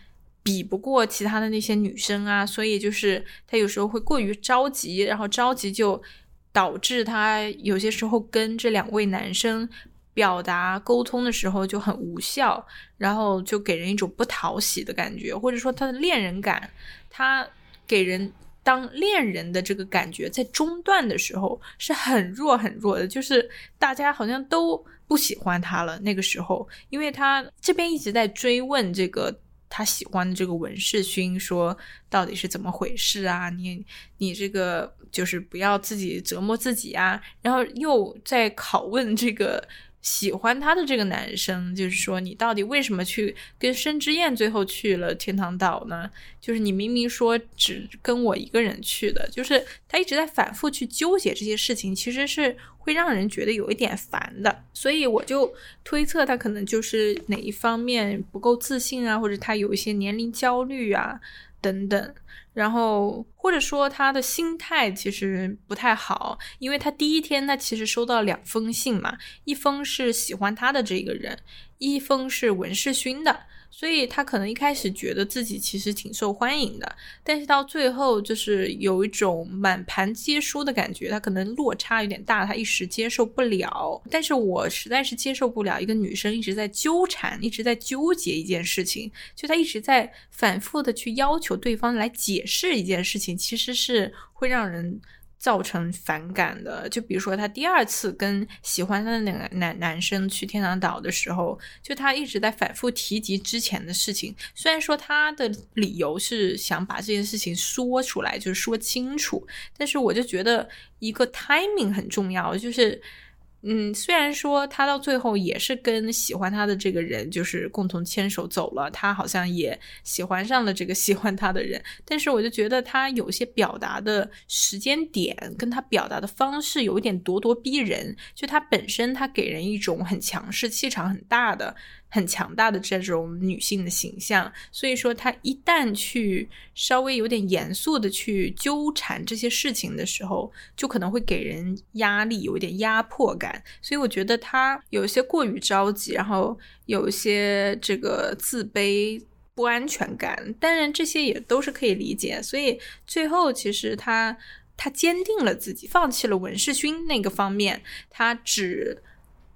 比不过其他的那些女生啊，所以就是她有时候会过于着急，然后着急就导致她有些时候跟这两位男生表达沟通的时候就很无效，然后就给人一种不讨喜的感觉，或者说她的恋人感，她给人当恋人的这个感觉在中段的时候是很弱很弱的，就是大家好像都不喜欢她了。那个时候，因为她这边一直在追问这个。他喜欢的这个文世勋说：“到底是怎么回事啊？你你这个就是不要自己折磨自己啊！”然后又在拷问这个喜欢他的这个男生，就是说你到底为什么去跟申之燕最后去了天堂岛呢？就是你明明说只跟我一个人去的，就是他一直在反复去纠结这些事情，其实是会让人觉得有一点烦的。所以我就推测他可能就是哪一方面不够自信啊，或者他有一些年龄焦虑啊等等。然后或者说他的心态其实不太好，因为他第一天他其实收到两封信嘛，一封是喜欢他的这个人，一封是文世勋的。所以他可能一开始觉得自己其实挺受欢迎的，但是到最后就是有一种满盘皆输的感觉，他可能落差有点大，他一时接受不了。但是我实在是接受不了一个女生一直在纠缠，一直在纠结一件事情，就她一直在反复的去要求对方来解释一件事情，其实是会让人。造成反感的，就比如说他第二次跟喜欢他的那个男男生去天堂岛的时候，就他一直在反复提及之前的事情。虽然说他的理由是想把这件事情说出来，就是说清楚，但是我就觉得一个 timing 很重要，就是。嗯，虽然说他到最后也是跟喜欢他的这个人就是共同牵手走了，他好像也喜欢上了这个喜欢他的人，但是我就觉得他有些表达的时间点跟他表达的方式有一点咄咄逼人，就他本身他给人一种很强势、气场很大的。很强大的这种女性的形象，所以说她一旦去稍微有点严肃的去纠缠这些事情的时候，就可能会给人压力，有一点压迫感。所以我觉得她有一些过于着急，然后有一些这个自卑、不安全感。当然这些也都是可以理解。所以最后其实她她坚定了自己，放弃了文世勋那个方面，她只。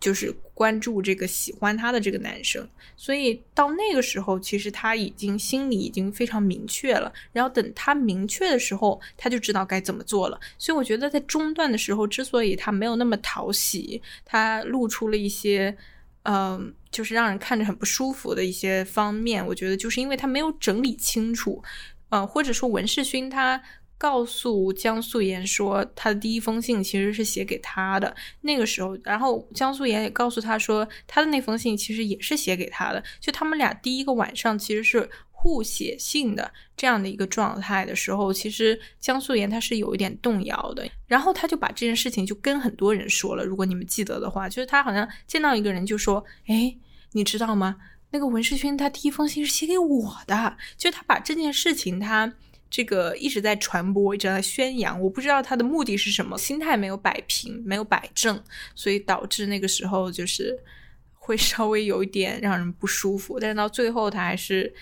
就是关注这个喜欢他的这个男生，所以到那个时候，其实他已经心里已经非常明确了。然后等他明确的时候，他就知道该怎么做了。所以我觉得在中段的时候，之所以他没有那么讨喜，他露出了一些，嗯，就是让人看着很不舒服的一些方面。我觉得就是因为他没有整理清楚，嗯，或者说文世勋他。告诉江素妍说，他的第一封信其实是写给他的。那个时候，然后江素妍也告诉他说，他的那封信其实也是写给他的。就他们俩第一个晚上其实是互写信的这样的一个状态的时候，其实江素妍他是有一点动摇的。然后他就把这件事情就跟很多人说了。如果你们记得的话，就是他好像见到一个人就说：“哎，你知道吗？那个文世勋他第一封信是写给我的。”就他把这件事情他。这个一直在传播，一直在宣扬，我不知道他的目的是什么，心态没有摆平，没有摆正，所以导致那个时候就是会稍微有一点让人不舒服。但是到最后，他还是。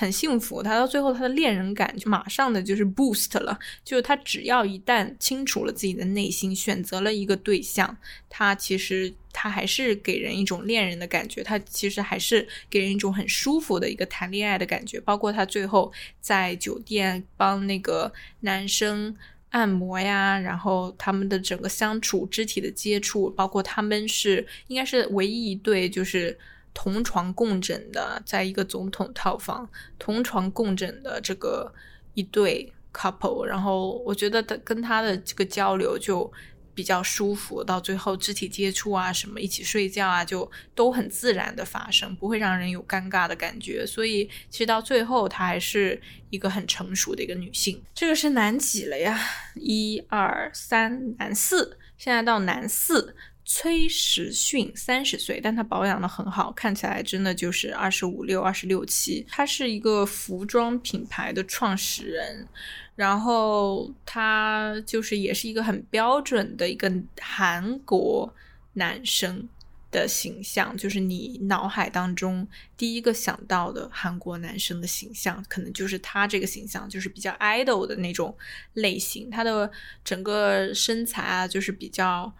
很幸福，他到最后他的恋人感就马上的就是 boost 了，就是他只要一旦清楚了自己的内心，选择了一个对象，他其实他还是给人一种恋人的感觉，他其实还是给人一种很舒服的一个谈恋爱的感觉，包括他最后在酒店帮那个男生按摩呀，然后他们的整个相处、肢体的接触，包括他们是应该是唯一一对就是。同床共枕的，在一个总统套房同床共枕的这个一对 couple，然后我觉得他跟他的这个交流就比较舒服，到最后肢体接触啊，什么一起睡觉啊，就都很自然的发生，不会让人有尴尬的感觉。所以其实到最后，她还是一个很成熟的一个女性。这个是男几了呀？一二三，男四，现在到男四。崔时训三十岁，但他保养的很好，看起来真的就是二十五六、二十六七。他是一个服装品牌的创始人，然后他就是也是一个很标准的一个韩国男生的形象，就是你脑海当中第一个想到的韩国男生的形象，可能就是他这个形象，就是比较 idol 的那种类型。他的整个身材啊，就是比较。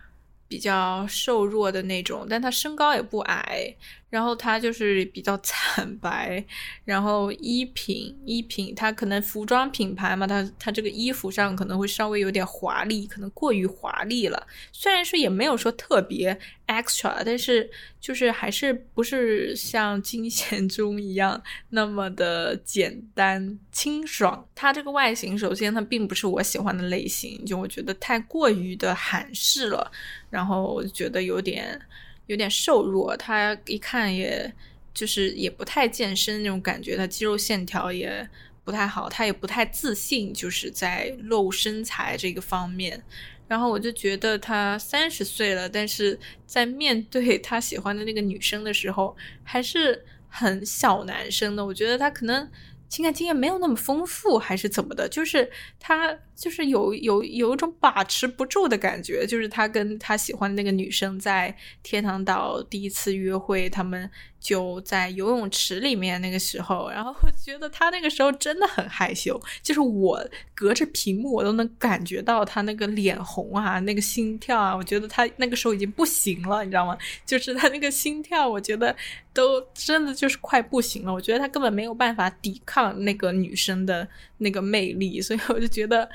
比较瘦弱的那种，但他身高也不矮。然后他就是比较惨白，然后衣品衣品，他可能服装品牌嘛，他他这个衣服上可能会稍微有点华丽，可能过于华丽了。虽然说也没有说特别 extra，但是就是还是不是像金贤中一样那么的简单清爽。他这个外形，首先他并不是我喜欢的类型，就我觉得太过于的韩式了，然后我觉得有点。有点瘦弱，他一看也就是也不太健身那种感觉，他肌肉线条也不太好，他也不太自信，就是在露身材这个方面。然后我就觉得他三十岁了，但是在面对他喜欢的那个女生的时候，还是很小男生的。我觉得他可能。情感经验没有那么丰富，还是怎么的？就是他就是有有有一种把持不住的感觉。就是他跟他喜欢的那个女生在天堂岛第一次约会，他们就在游泳池里面那个时候，然后我觉得他那个时候真的很害羞。就是我隔着屏幕，我都能感觉到他那个脸红啊，那个心跳啊。我觉得他那个时候已经不行了，你知道吗？*laughs* 就是他那个心跳，我觉得。都真的就是快不行了，我觉得他根本没有办法抵抗那个女生的那个魅力，所以我就觉得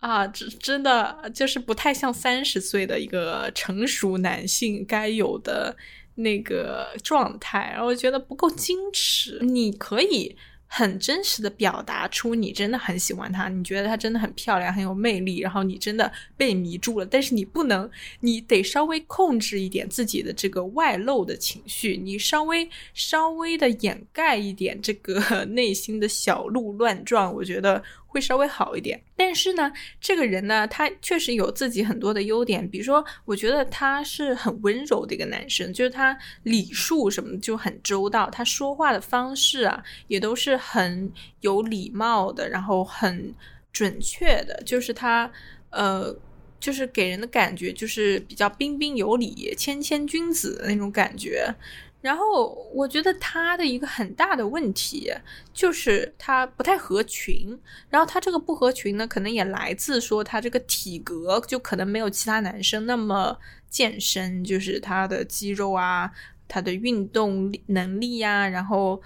啊，这真的就是不太像三十岁的一个成熟男性该有的那个状态，然后觉得不够矜持。你可以。很真实的表达出你真的很喜欢她，你觉得她真的很漂亮，很有魅力，然后你真的被迷住了。但是你不能，你得稍微控制一点自己的这个外露的情绪，你稍微稍微的掩盖一点这个 *laughs* 内心的小鹿乱撞。我觉得。会稍微好一点，但是呢，这个人呢，他确实有自己很多的优点。比如说，我觉得他是很温柔的一个男生，就是他礼数什么就很周到，他说话的方式啊，也都是很有礼貌的，然后很准确的，就是他呃，就是给人的感觉就是比较彬彬有礼、谦谦君子的那种感觉。然后我觉得他的一个很大的问题就是他不太合群，然后他这个不合群呢，可能也来自说他这个体格就可能没有其他男生那么健身，就是他的肌肉啊，他的运动能力呀，然后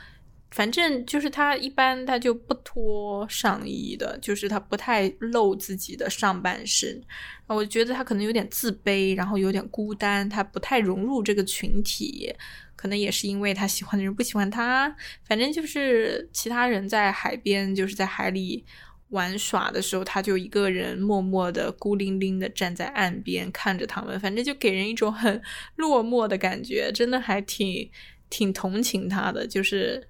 反正就是他一般他就不脱上衣的，就是他不太露自己的上半身，我觉得他可能有点自卑，然后有点孤单，他不太融入这个群体。可能也是因为他喜欢的人不喜欢他，反正就是其他人在海边，就是在海里玩耍的时候，他就一个人默默的、孤零零的站在岸边看着他们，反正就给人一种很落寞的感觉，真的还挺挺同情他的，就是。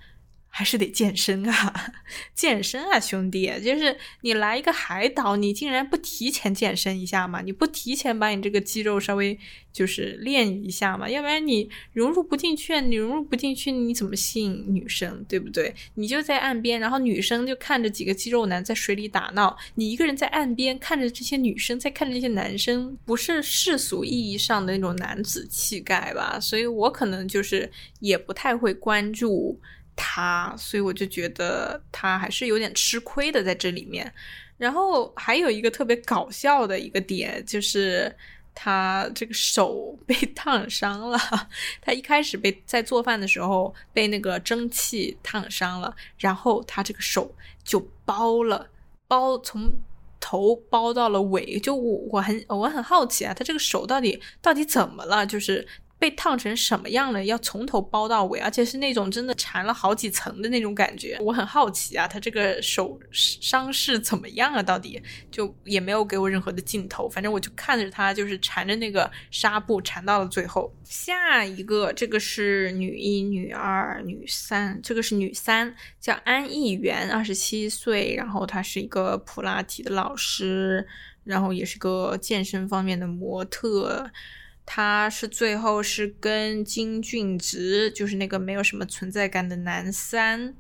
还是得健身啊，*laughs* 健身啊，兄弟！就是你来一个海岛，你竟然不提前健身一下吗？你不提前把你这个肌肉稍微就是练一下嘛？要不然你融入不进去，你融入不进去，你怎么吸引女生？对不对？你就在岸边，然后女生就看着几个肌肉男在水里打闹，你一个人在岸边看着这些女生，在看着这些男生，不是世俗意义上的那种男子气概吧？所以我可能就是也不太会关注。他，所以我就觉得他还是有点吃亏的在这里面。然后还有一个特别搞笑的一个点，就是他这个手被烫伤了。他一开始被在做饭的时候被那个蒸汽烫伤了，然后他这个手就包了，包从头包到了尾。就我我很我很好奇啊，他这个手到底到底怎么了？就是。被烫成什么样了？要从头包到尾，而且是那种真的缠了好几层的那种感觉。我很好奇啊，他这个手伤势怎么样啊？到底就也没有给我任何的镜头，反正我就看着他就是缠着那个纱布缠到了最后。下一个，这个是女一、女二、女三，这个是女三，叫安艺媛，二十七岁，然后她是一个普拉提的老师，然后也是个健身方面的模特。他是最后是跟金俊植，就是那个没有什么存在感的男三，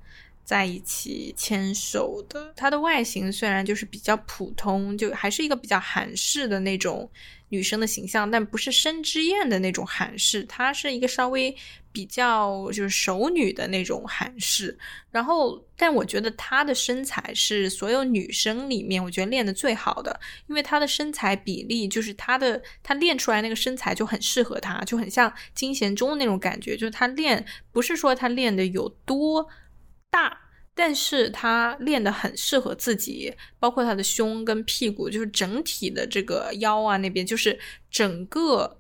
在一起牵手的。他的外形虽然就是比较普通，就还是一个比较韩式的那种。女生的形象，但不是申之燕的那种韩式，她是一个稍微比较就是熟女的那种韩式。然后，但我觉得她的身材是所有女生里面我觉得练的最好的，因为她的身材比例就是她的她练出来那个身材就很适合她，就很像金贤中的那种感觉，就是她练不是说她练的有多大。但是他练得很适合自己，包括他的胸跟屁股，就是整体的这个腰啊那边，就是整个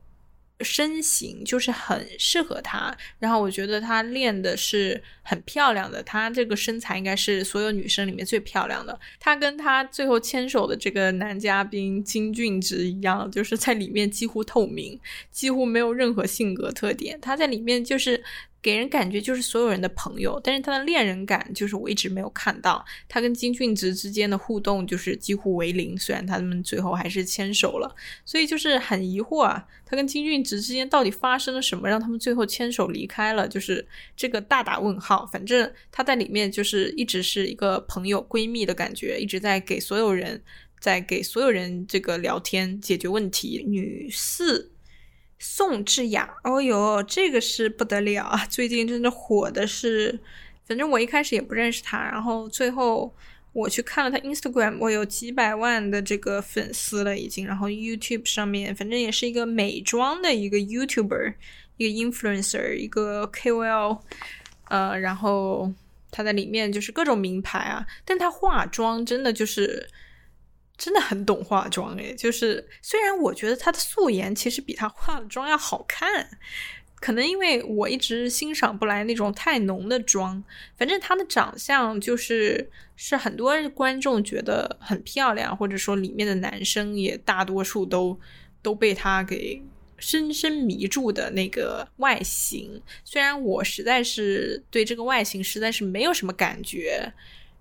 身形就是很适合她，然后我觉得她练的是很漂亮的，她这个身材应该是所有女生里面最漂亮的。她跟她最后牵手的这个男嘉宾金俊植一样，就是在里面几乎透明，几乎没有任何性格特点。他在里面就是。给人感觉就是所有人的朋友，但是他的恋人感就是我一直没有看到。他跟金俊植之间的互动就是几乎为零，虽然他们最后还是牵手了，所以就是很疑惑啊，他跟金俊植之间到底发生了什么，让他们最后牵手离开了？就是这个大打问号。反正他在里面就是一直是一个朋友闺蜜的感觉，一直在给所有人在给所有人这个聊天解决问题。女四。宋智雅，哦哟，这个是不得了啊！最近真的火的是，反正我一开始也不认识他，然后最后我去看了他 Instagram，我有几百万的这个粉丝了已经。然后 YouTube 上面，反正也是一个美妆的一个 YouTuber，一个 Influencer，一个 KOL，呃，然后他在里面就是各种名牌啊，但他化妆真的就是。真的很懂化妆诶，就是虽然我觉得她的素颜其实比她化的妆要好看，可能因为我一直欣赏不来那种太浓的妆。反正她的长相就是是很多观众觉得很漂亮，或者说里面的男生也大多数都都被她给深深迷住的那个外形。虽然我实在是对这个外形实在是没有什么感觉，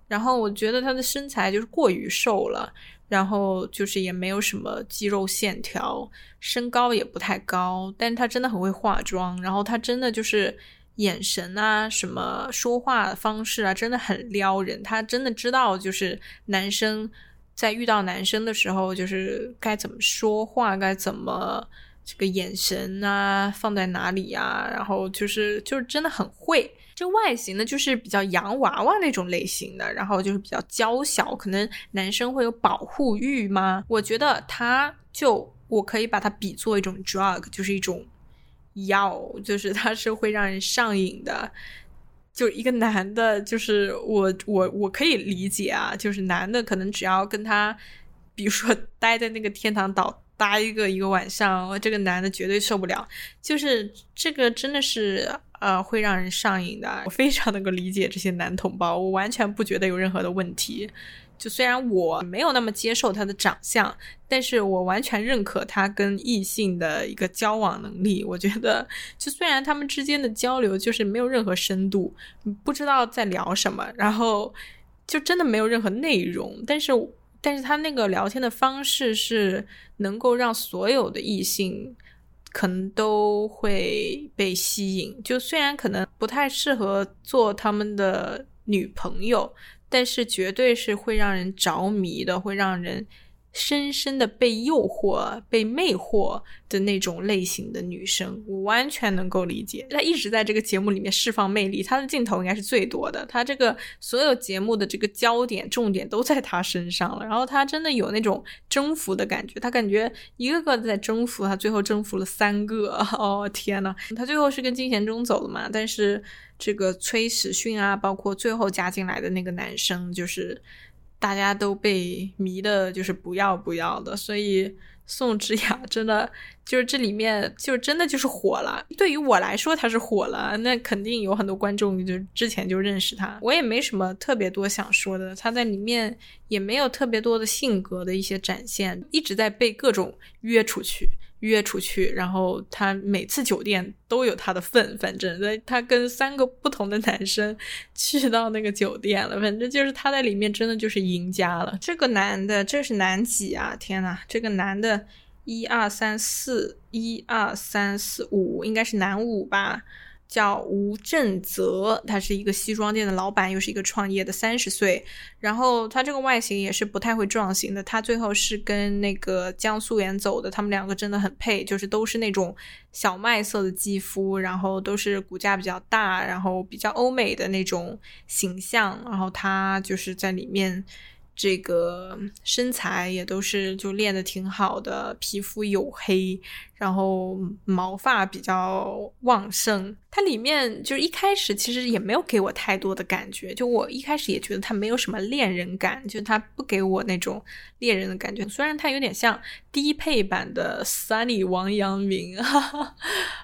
然后我觉得她的身材就是过于瘦了。然后就是也没有什么肌肉线条，身高也不太高，但是他真的很会化妆，然后他真的就是眼神啊，什么说话方式啊，真的很撩人。他真的知道，就是男生在遇到男生的时候，就是该怎么说话，该怎么这个眼神啊放在哪里呀，然后就是就是真的很会。这外形呢，就是比较洋娃娃那种类型的，然后就是比较娇小，可能男生会有保护欲吗？我觉得他就我可以把它比作一种 drug，就是一种药，就是它是会让人上瘾的。就一个男的，就是我我我可以理解啊，就是男的可能只要跟他，比如说 *laughs* 待在那个天堂岛待一个一个晚上，这个男的绝对受不了。就是这个真的是。呃，会让人上瘾的。我非常能够理解这些男同胞，我完全不觉得有任何的问题。就虽然我没有那么接受他的长相，但是我完全认可他跟异性的一个交往能力。我觉得，就虽然他们之间的交流就是没有任何深度，不知道在聊什么，然后就真的没有任何内容，但是，但是他那个聊天的方式是能够让所有的异性。可能都会被吸引，就虽然可能不太适合做他们的女朋友，但是绝对是会让人着迷的，会让人。深深的被诱惑、被魅惑的那种类型的女生，我完全能够理解。她一直在这个节目里面释放魅力，她的镜头应该是最多的。她这个所有节目的这个焦点、重点都在她身上了。然后她真的有那种征服的感觉，她感觉一个个在征服，她最后征服了三个。*laughs* 哦天呐，她最后是跟金贤中走了嘛？但是这个崔始训啊，包括最后加进来的那个男生，就是。大家都被迷的，就是不要不要的，所以宋智雅真的就是这里面就真的就是火了。对于我来说，她是火了，那肯定有很多观众就之前就认识她。我也没什么特别多想说的，她在里面也没有特别多的性格的一些展现，一直在被各种约出去。约出去，然后他每次酒店都有他的份，反正他跟三个不同的男生去到那个酒店了，反正就是他在里面真的就是赢家了。这个男的，这是男几啊？天呐，这个男的，一二三四，一二三四五，应该是男五吧。叫吴振泽，他是一个西装店的老板，又是一个创业的三十岁。然后他这个外形也是不太会撞型的。他最后是跟那个江素妍走的，他们两个真的很配，就是都是那种小麦色的肌肤，然后都是骨架比较大，然后比较欧美的那种形象。然后他就是在里面。这个身材也都是就练的挺好的，皮肤黝黑，然后毛发比较旺盛。它里面就是一开始其实也没有给我太多的感觉，就我一开始也觉得它没有什么恋人感，就它不给我那种恋人的感觉。虽然它有点像低配版的 Sunny 王阳明，哈 *laughs* 哈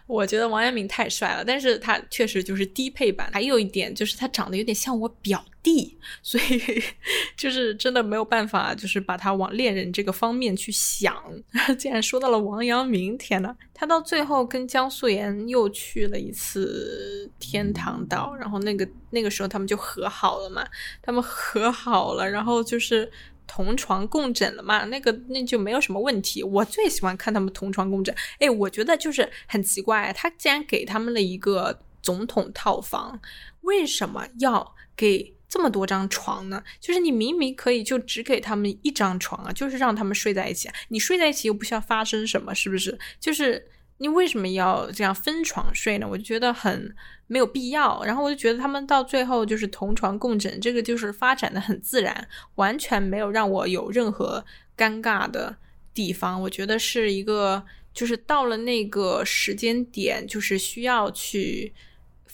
我觉得王阳明太帅了，但是他确实就是低配版。还有一点就是他长得有点像我表弟，所以 *laughs* 就是真的没有办法，就是把他往恋人这个方面去想。*laughs* 竟然说到了王阳明，天呐，他到最后跟江素妍又去了一次。天堂岛，然后那个那个时候他们就和好了嘛，他们和好了，然后就是同床共枕了嘛，那个那就没有什么问题。我最喜欢看他们同床共枕，哎，我觉得就是很奇怪，他竟然给他们了一个总统套房，为什么要给这么多张床呢？就是你明明可以就只给他们一张床啊，就是让他们睡在一起，你睡在一起又不需要发生什么，是不是？就是。你为什么要这样分床睡呢？我就觉得很没有必要。然后我就觉得他们到最后就是同床共枕，这个就是发展的很自然，完全没有让我有任何尴尬的地方。我觉得是一个就是到了那个时间点，就是需要去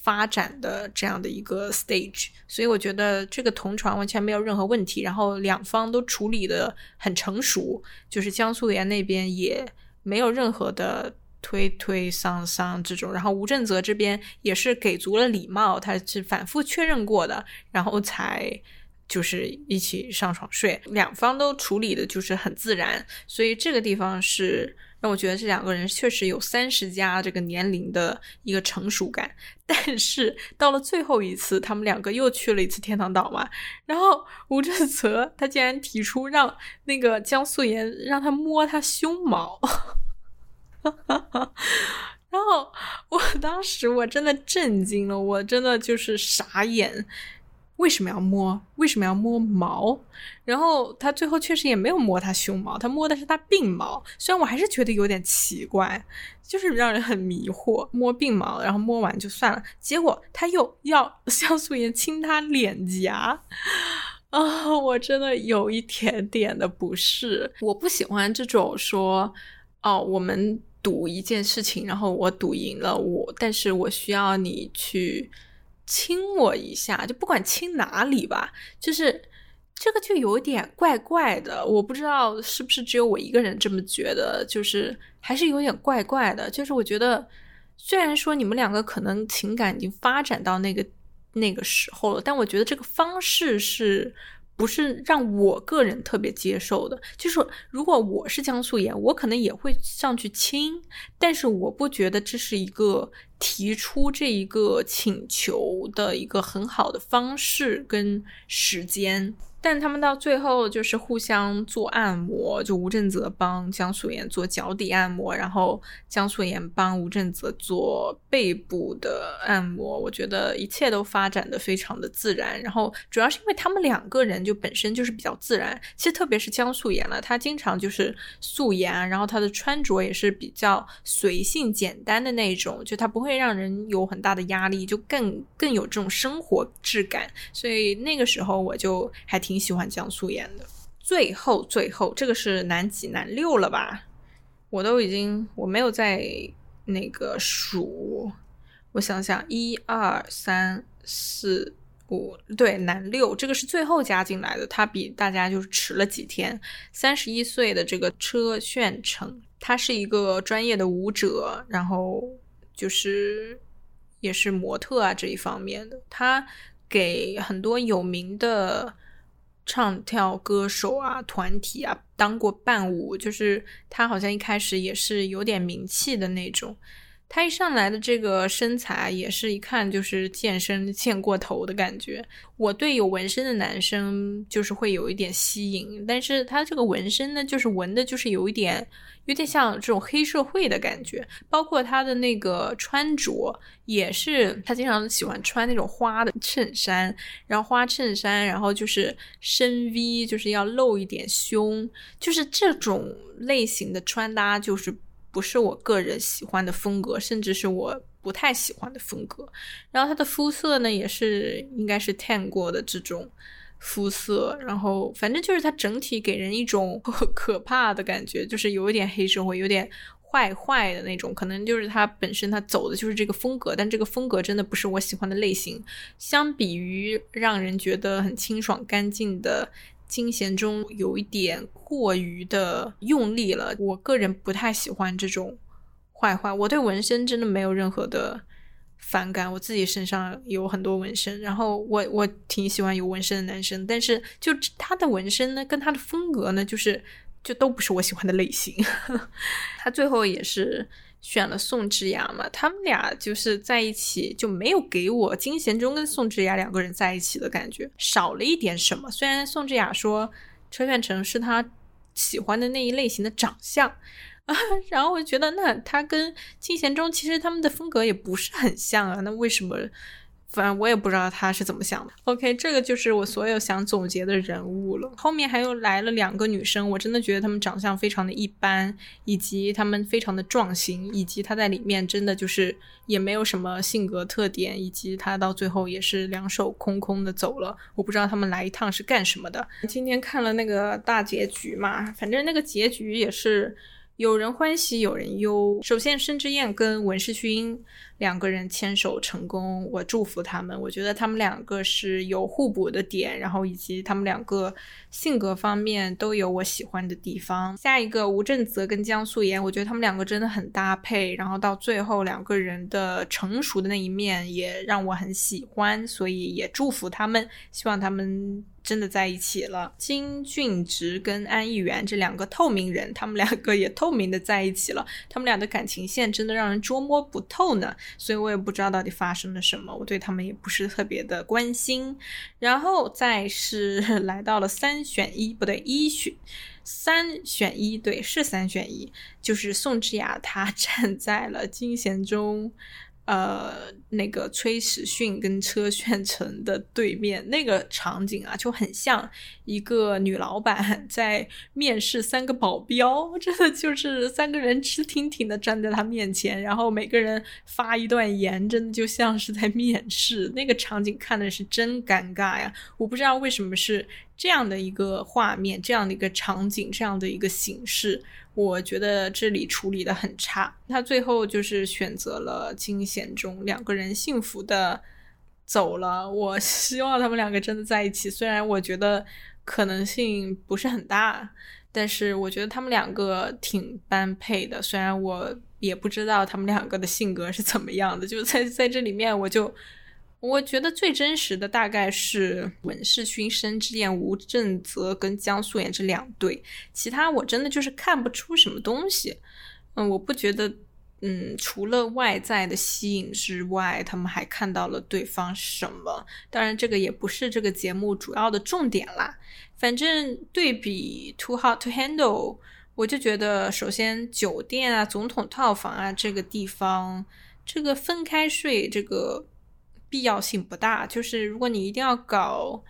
发展的这样的一个 stage。所以我觉得这个同床完全没有任何问题。然后两方都处理的很成熟，就是江苏妍那边也没有任何的。推推搡搡这种，然后吴正泽这边也是给足了礼貌，他是反复确认过的，然后才就是一起上床睡，两方都处理的就是很自然，所以这个地方是让我觉得这两个人确实有三十加这个年龄的一个成熟感。*laughs* 但是到了最后一次，他们两个又去了一次天堂岛嘛，然后吴正泽他竟然提出让那个江素妍让他摸他胸毛。*laughs* 然后我当时我真的震惊了，我真的就是傻眼，为什么要摸？为什么要摸毛？然后他最后确实也没有摸他胸毛，他摸的是他鬓毛。虽然我还是觉得有点奇怪，就是让人很迷惑。摸鬓毛，然后摸完就算了，结果他又要 *laughs* 像素颜亲他脸颊啊！我真的有一点点的不适，我不喜欢这种说哦，我们。赌一件事情，然后我赌赢了，我但是我需要你去亲我一下，就不管亲哪里吧，就是这个就有点怪怪的，我不知道是不是只有我一个人这么觉得，就是还是有点怪怪的，就是我觉得虽然说你们两个可能情感已经发展到那个那个时候了，但我觉得这个方式是。不是让我个人特别接受的，就是如果我是江素妍，我可能也会上去亲，但是我不觉得这是一个提出这一个请求的一个很好的方式跟时间。但他们到最后就是互相做按摩，就吴振泽帮江素妍做脚底按摩，然后江素妍帮吴振泽做背部的按摩。我觉得一切都发展的非常的自然。然后主要是因为他们两个人就本身就是比较自然。其实特别是江素妍了，她经常就是素颜，然后她的穿着也是比较随性简单的那种，就她不会让人有很大的压力，就更更有这种生活质感。所以那个时候我就还挺。挺喜欢江苏演的。最后，最后这个是男几男六了吧？我都已经我没有在那个数，我想想，一二三四五，对，男六这个是最后加进来的，他比大家就是迟了几天。三十一岁的这个车炫成，他是一个专业的舞者，然后就是也是模特啊这一方面的，他给很多有名的。唱跳歌手啊，团体啊，当过伴舞，就是他好像一开始也是有点名气的那种。他一上来的这个身材也是一看就是健身健过头的感觉。我对有纹身的男生就是会有一点吸引，但是他这个纹身呢，就是纹的就是有一点。有点像这种黑社会的感觉，包括他的那个穿着也是，他经常喜欢穿那种花的衬衫，然后花衬衫，然后就是深 V，就是要露一点胸，就是这种类型的穿搭，就是不是我个人喜欢的风格，甚至是我不太喜欢的风格。然后他的肤色呢，也是应该是 tan 过的这种。肤色，然后反正就是它整体给人一种 *laughs* 可怕的感觉，就是有一点黑社会，有点坏坏的那种，可能就是他本身他走的就是这个风格，但这个风格真的不是我喜欢的类型。相比于让人觉得很清爽干净的金贤中，有一点过于的用力了。我个人不太喜欢这种坏坏。我对纹身真的没有任何的反感，我自己身上有很多纹身，然后我我挺喜欢有纹身的男生，但是就他的纹身呢，跟他的风格呢，就是。就都不是我喜欢的类型。*laughs* 他最后也是选了宋智雅嘛，他们俩就是在一起，就没有给我金贤中跟宋智雅两个人在一起的感觉，少了一点什么。虽然宋智雅说车炫成是他喜欢的那一类型的长相啊，然后我觉得那他跟金贤中其实他们的风格也不是很像啊，那为什么？反正我也不知道他是怎么想的。OK，这个就是我所有想总结的人物了。后面还有来了两个女生，我真的觉得她们长相非常的一般，以及她们非常的壮型，以及她在里面真的就是也没有什么性格特点，以及她到最后也是两手空空的走了。我不知道她们来一趟是干什么的。今天看了那个大结局嘛，反正那个结局也是。有人欢喜有人忧。首先，申之燕跟文世勋两个人牵手成功，我祝福他们。我觉得他们两个是有互补的点，然后以及他们两个性格方面都有我喜欢的地方。下一个，吴镇泽跟江素妍，我觉得他们两个真的很搭配。然后到最后，两个人的成熟的那一面也让我很喜欢，所以也祝福他们，希望他们。真的在一起了，金俊植跟安逸元这两个透明人，他们两个也透明的在一起了。他们俩的感情线真的让人捉摸不透呢，所以我也不知道到底发生了什么，我对他们也不是特别的关心。然后再是 *laughs* 来到了三选一，不对，一选三选一，对，是三选一，就是宋智雅她 *laughs* 站在了金贤中。呃，那个崔始训跟车炫成的对面那个场景啊，就很像一个女老板在面试三个保镖，真的就是三个人直挺挺的站在他面前，然后每个人发一段言，真的就像是在面试。那个场景看的是真尴尬呀！我不知道为什么是这样的一个画面，这样的一个场景，这样的一个形式。我觉得这里处理的很差，他最后就是选择了金险中，两个人幸福的走了。我 *laughs* 希望他们两个真的在一起，虽然我觉得可能性不是很大，但是我觉得他们两个挺般配的。虽然我也不知道他们两个的性格是怎么样的，就在在这里面我就。我觉得最真实的大概是文世勋、申之燕、吴镇泽跟江素妍这两对，其他我真的就是看不出什么东西。嗯，我不觉得，嗯，除了外在的吸引之外，他们还看到了对方什么？当然，这个也不是这个节目主要的重点啦。反正对比《Too Hot to Handle》，我就觉得，首先酒店啊、总统套房啊这个地方，这个分开睡，这个。必要性不大，就是如果你一定要搞，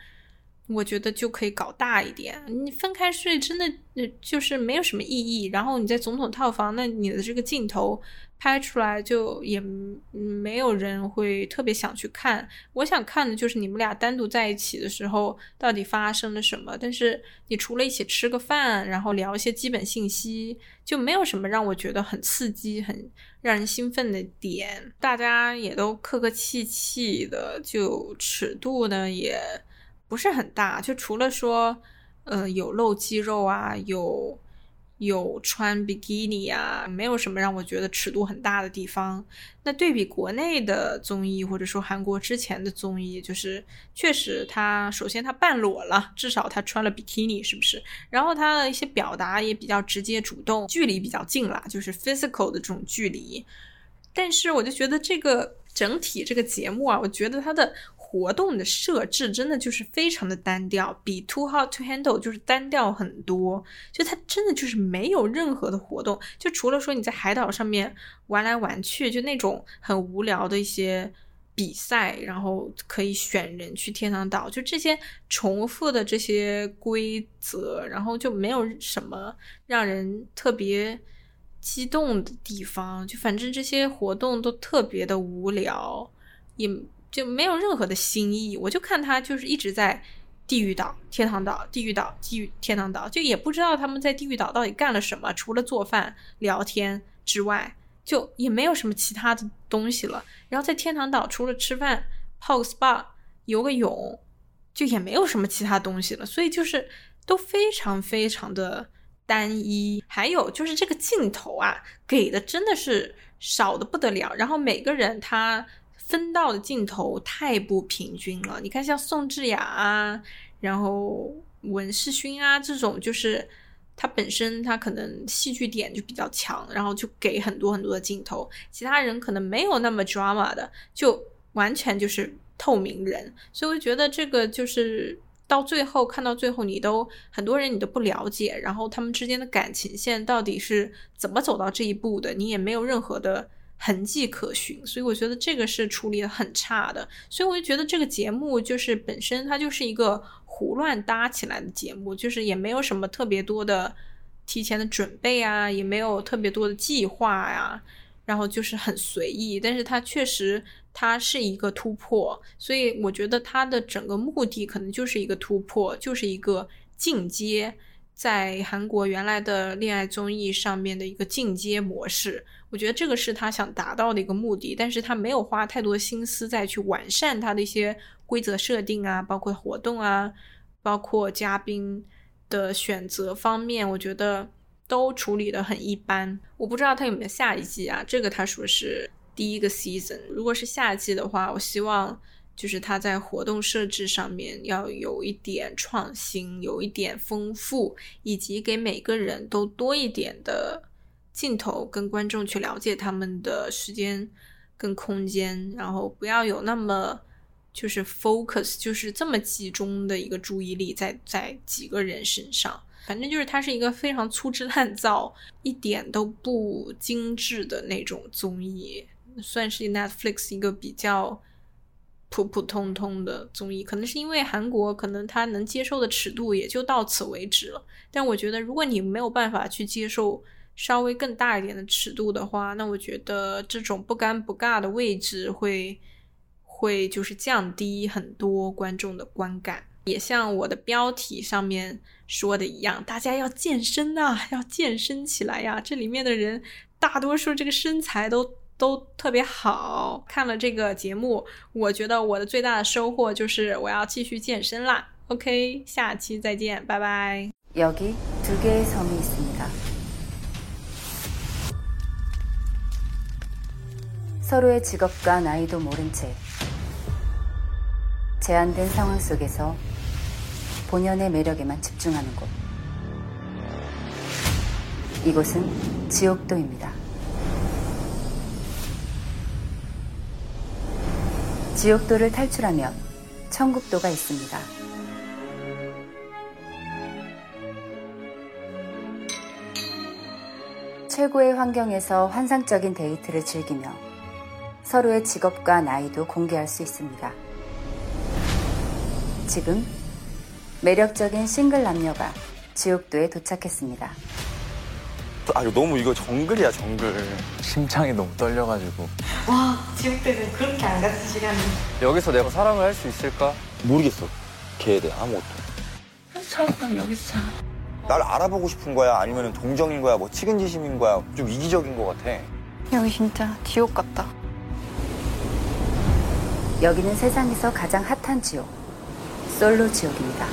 我觉得就可以搞大一点。你分开睡真的就是没有什么意义。然后你在总统套房，那你的这个镜头拍出来就也没有人会特别想去看。我想看的就是你们俩单独在一起的时候到底发生了什么。但是你除了一起吃个饭，然后聊一些基本信息，就没有什么让我觉得很刺激、很。让人兴奋的点，大家也都客客气气的，就尺度呢也不是很大，就除了说，呃，有露肌肉啊，有。有穿比基尼啊，没有什么让我觉得尺度很大的地方。那对比国内的综艺，或者说韩国之前的综艺，就是确实他首先他半裸了，至少他穿了比基尼，是不是？然后他的一些表达也比较直接主动，距离比较近啦，就是 physical 的这种距离。但是我就觉得这个整体这个节目啊，我觉得它的。活动的设置真的就是非常的单调，比 Too Hot to Handle 就是单调很多。就它真的就是没有任何的活动，就除了说你在海岛上面玩来玩去，就那种很无聊的一些比赛，然后可以选人去天堂岛，就这些重复的这些规则，然后就没有什么让人特别激动的地方。就反正这些活动都特别的无聊，也。就没有任何的新意，我就看他就是一直在地狱岛、天堂岛、地狱岛、地狱天堂岛，就也不知道他们在地狱岛到底干了什么，除了做饭、聊天之外，就也没有什么其他的东西了。然后在天堂岛，除了吃饭、泡个 SPA、游个泳，就也没有什么其他东西了。所以就是都非常非常的单一。还有就是这个镜头啊，给的真的是少的不得了。然后每个人他。分到的镜头太不平均了。你看，像宋智雅啊，然后文世勋啊这种，就是他本身他可能戏剧点就比较强，然后就给很多很多的镜头。其他人可能没有那么 drama 的，就完全就是透明人。所以我觉得这个就是到最后看到最后，你都很多人你都不了解，然后他们之间的感情线到底是怎么走到这一步的，你也没有任何的。痕迹可循，所以我觉得这个是处理的很差的。所以我就觉得这个节目就是本身它就是一个胡乱搭起来的节目，就是也没有什么特别多的提前的准备啊，也没有特别多的计划呀，然后就是很随意。但是它确实它是一个突破，所以我觉得它的整个目的可能就是一个突破，就是一个进阶。在韩国原来的恋爱综艺上面的一个进阶模式，我觉得这个是他想达到的一个目的，但是他没有花太多心思再去完善他的一些规则设定啊，包括活动啊，包括嘉宾的选择方面，我觉得都处理的很一般。我不知道他有没有下一季啊？这个他说是第一个 season，如果是下季的话，我希望。就是他在活动设置上面要有一点创新，有一点丰富，以及给每个人都多一点的镜头，跟观众去了解他们的时间跟空间，然后不要有那么就是 focus，就是这么集中的一个注意力在在几个人身上。反正就是它是一个非常粗制滥造、一点都不精致的那种综艺，算是 Netflix 一个比较。普普通通的综艺，可能是因为韩国可能他能接受的尺度也就到此为止了。但我觉得，如果你没有办法去接受稍微更大一点的尺度的话，那我觉得这种不尴不尬的位置会会就是降低很多观众的观感。也像我的标题上面说的一样，大家要健身呐，要健身起来呀！这里面的人大多数这个身材都。都特别好看了这个节目，我觉得我的最大的收获就是我要继续健身啦。OK，下期再见，拜拜。여기두개의섬이있습니다 서로의 직업과 나이도 모른 채 제한된 상황 속에서 본연의 매력에만 집중하는 곳 이곳은 지옥도입니다 지옥도를 탈출하면 천국도가 있습니다. 최고의 환경에서 환상적인 데이트를 즐기며 서로의 직업과 나이도 공개할 수 있습니다. 지금 매력적인 싱글 남녀가 지옥도에 도착했습니다. 아 이거 너무 이거 정글이야 정글. 심장이 너무 떨려가지고 와 지옥대는 그렇게 안 갔을 시간이 여기서 내가 사랑을 할 수 있을까? 모르겠어. 걔에 대해 아무것도. 처음 여기서 날 알아보고 싶은 거야 아니면 동정인 거야 뭐 측은지심인 거야 좀 이기적인 거 같아. 여기 진짜 지옥 같다 여기는 세상에서 가장 핫한 지옥 솔로 지옥입니다.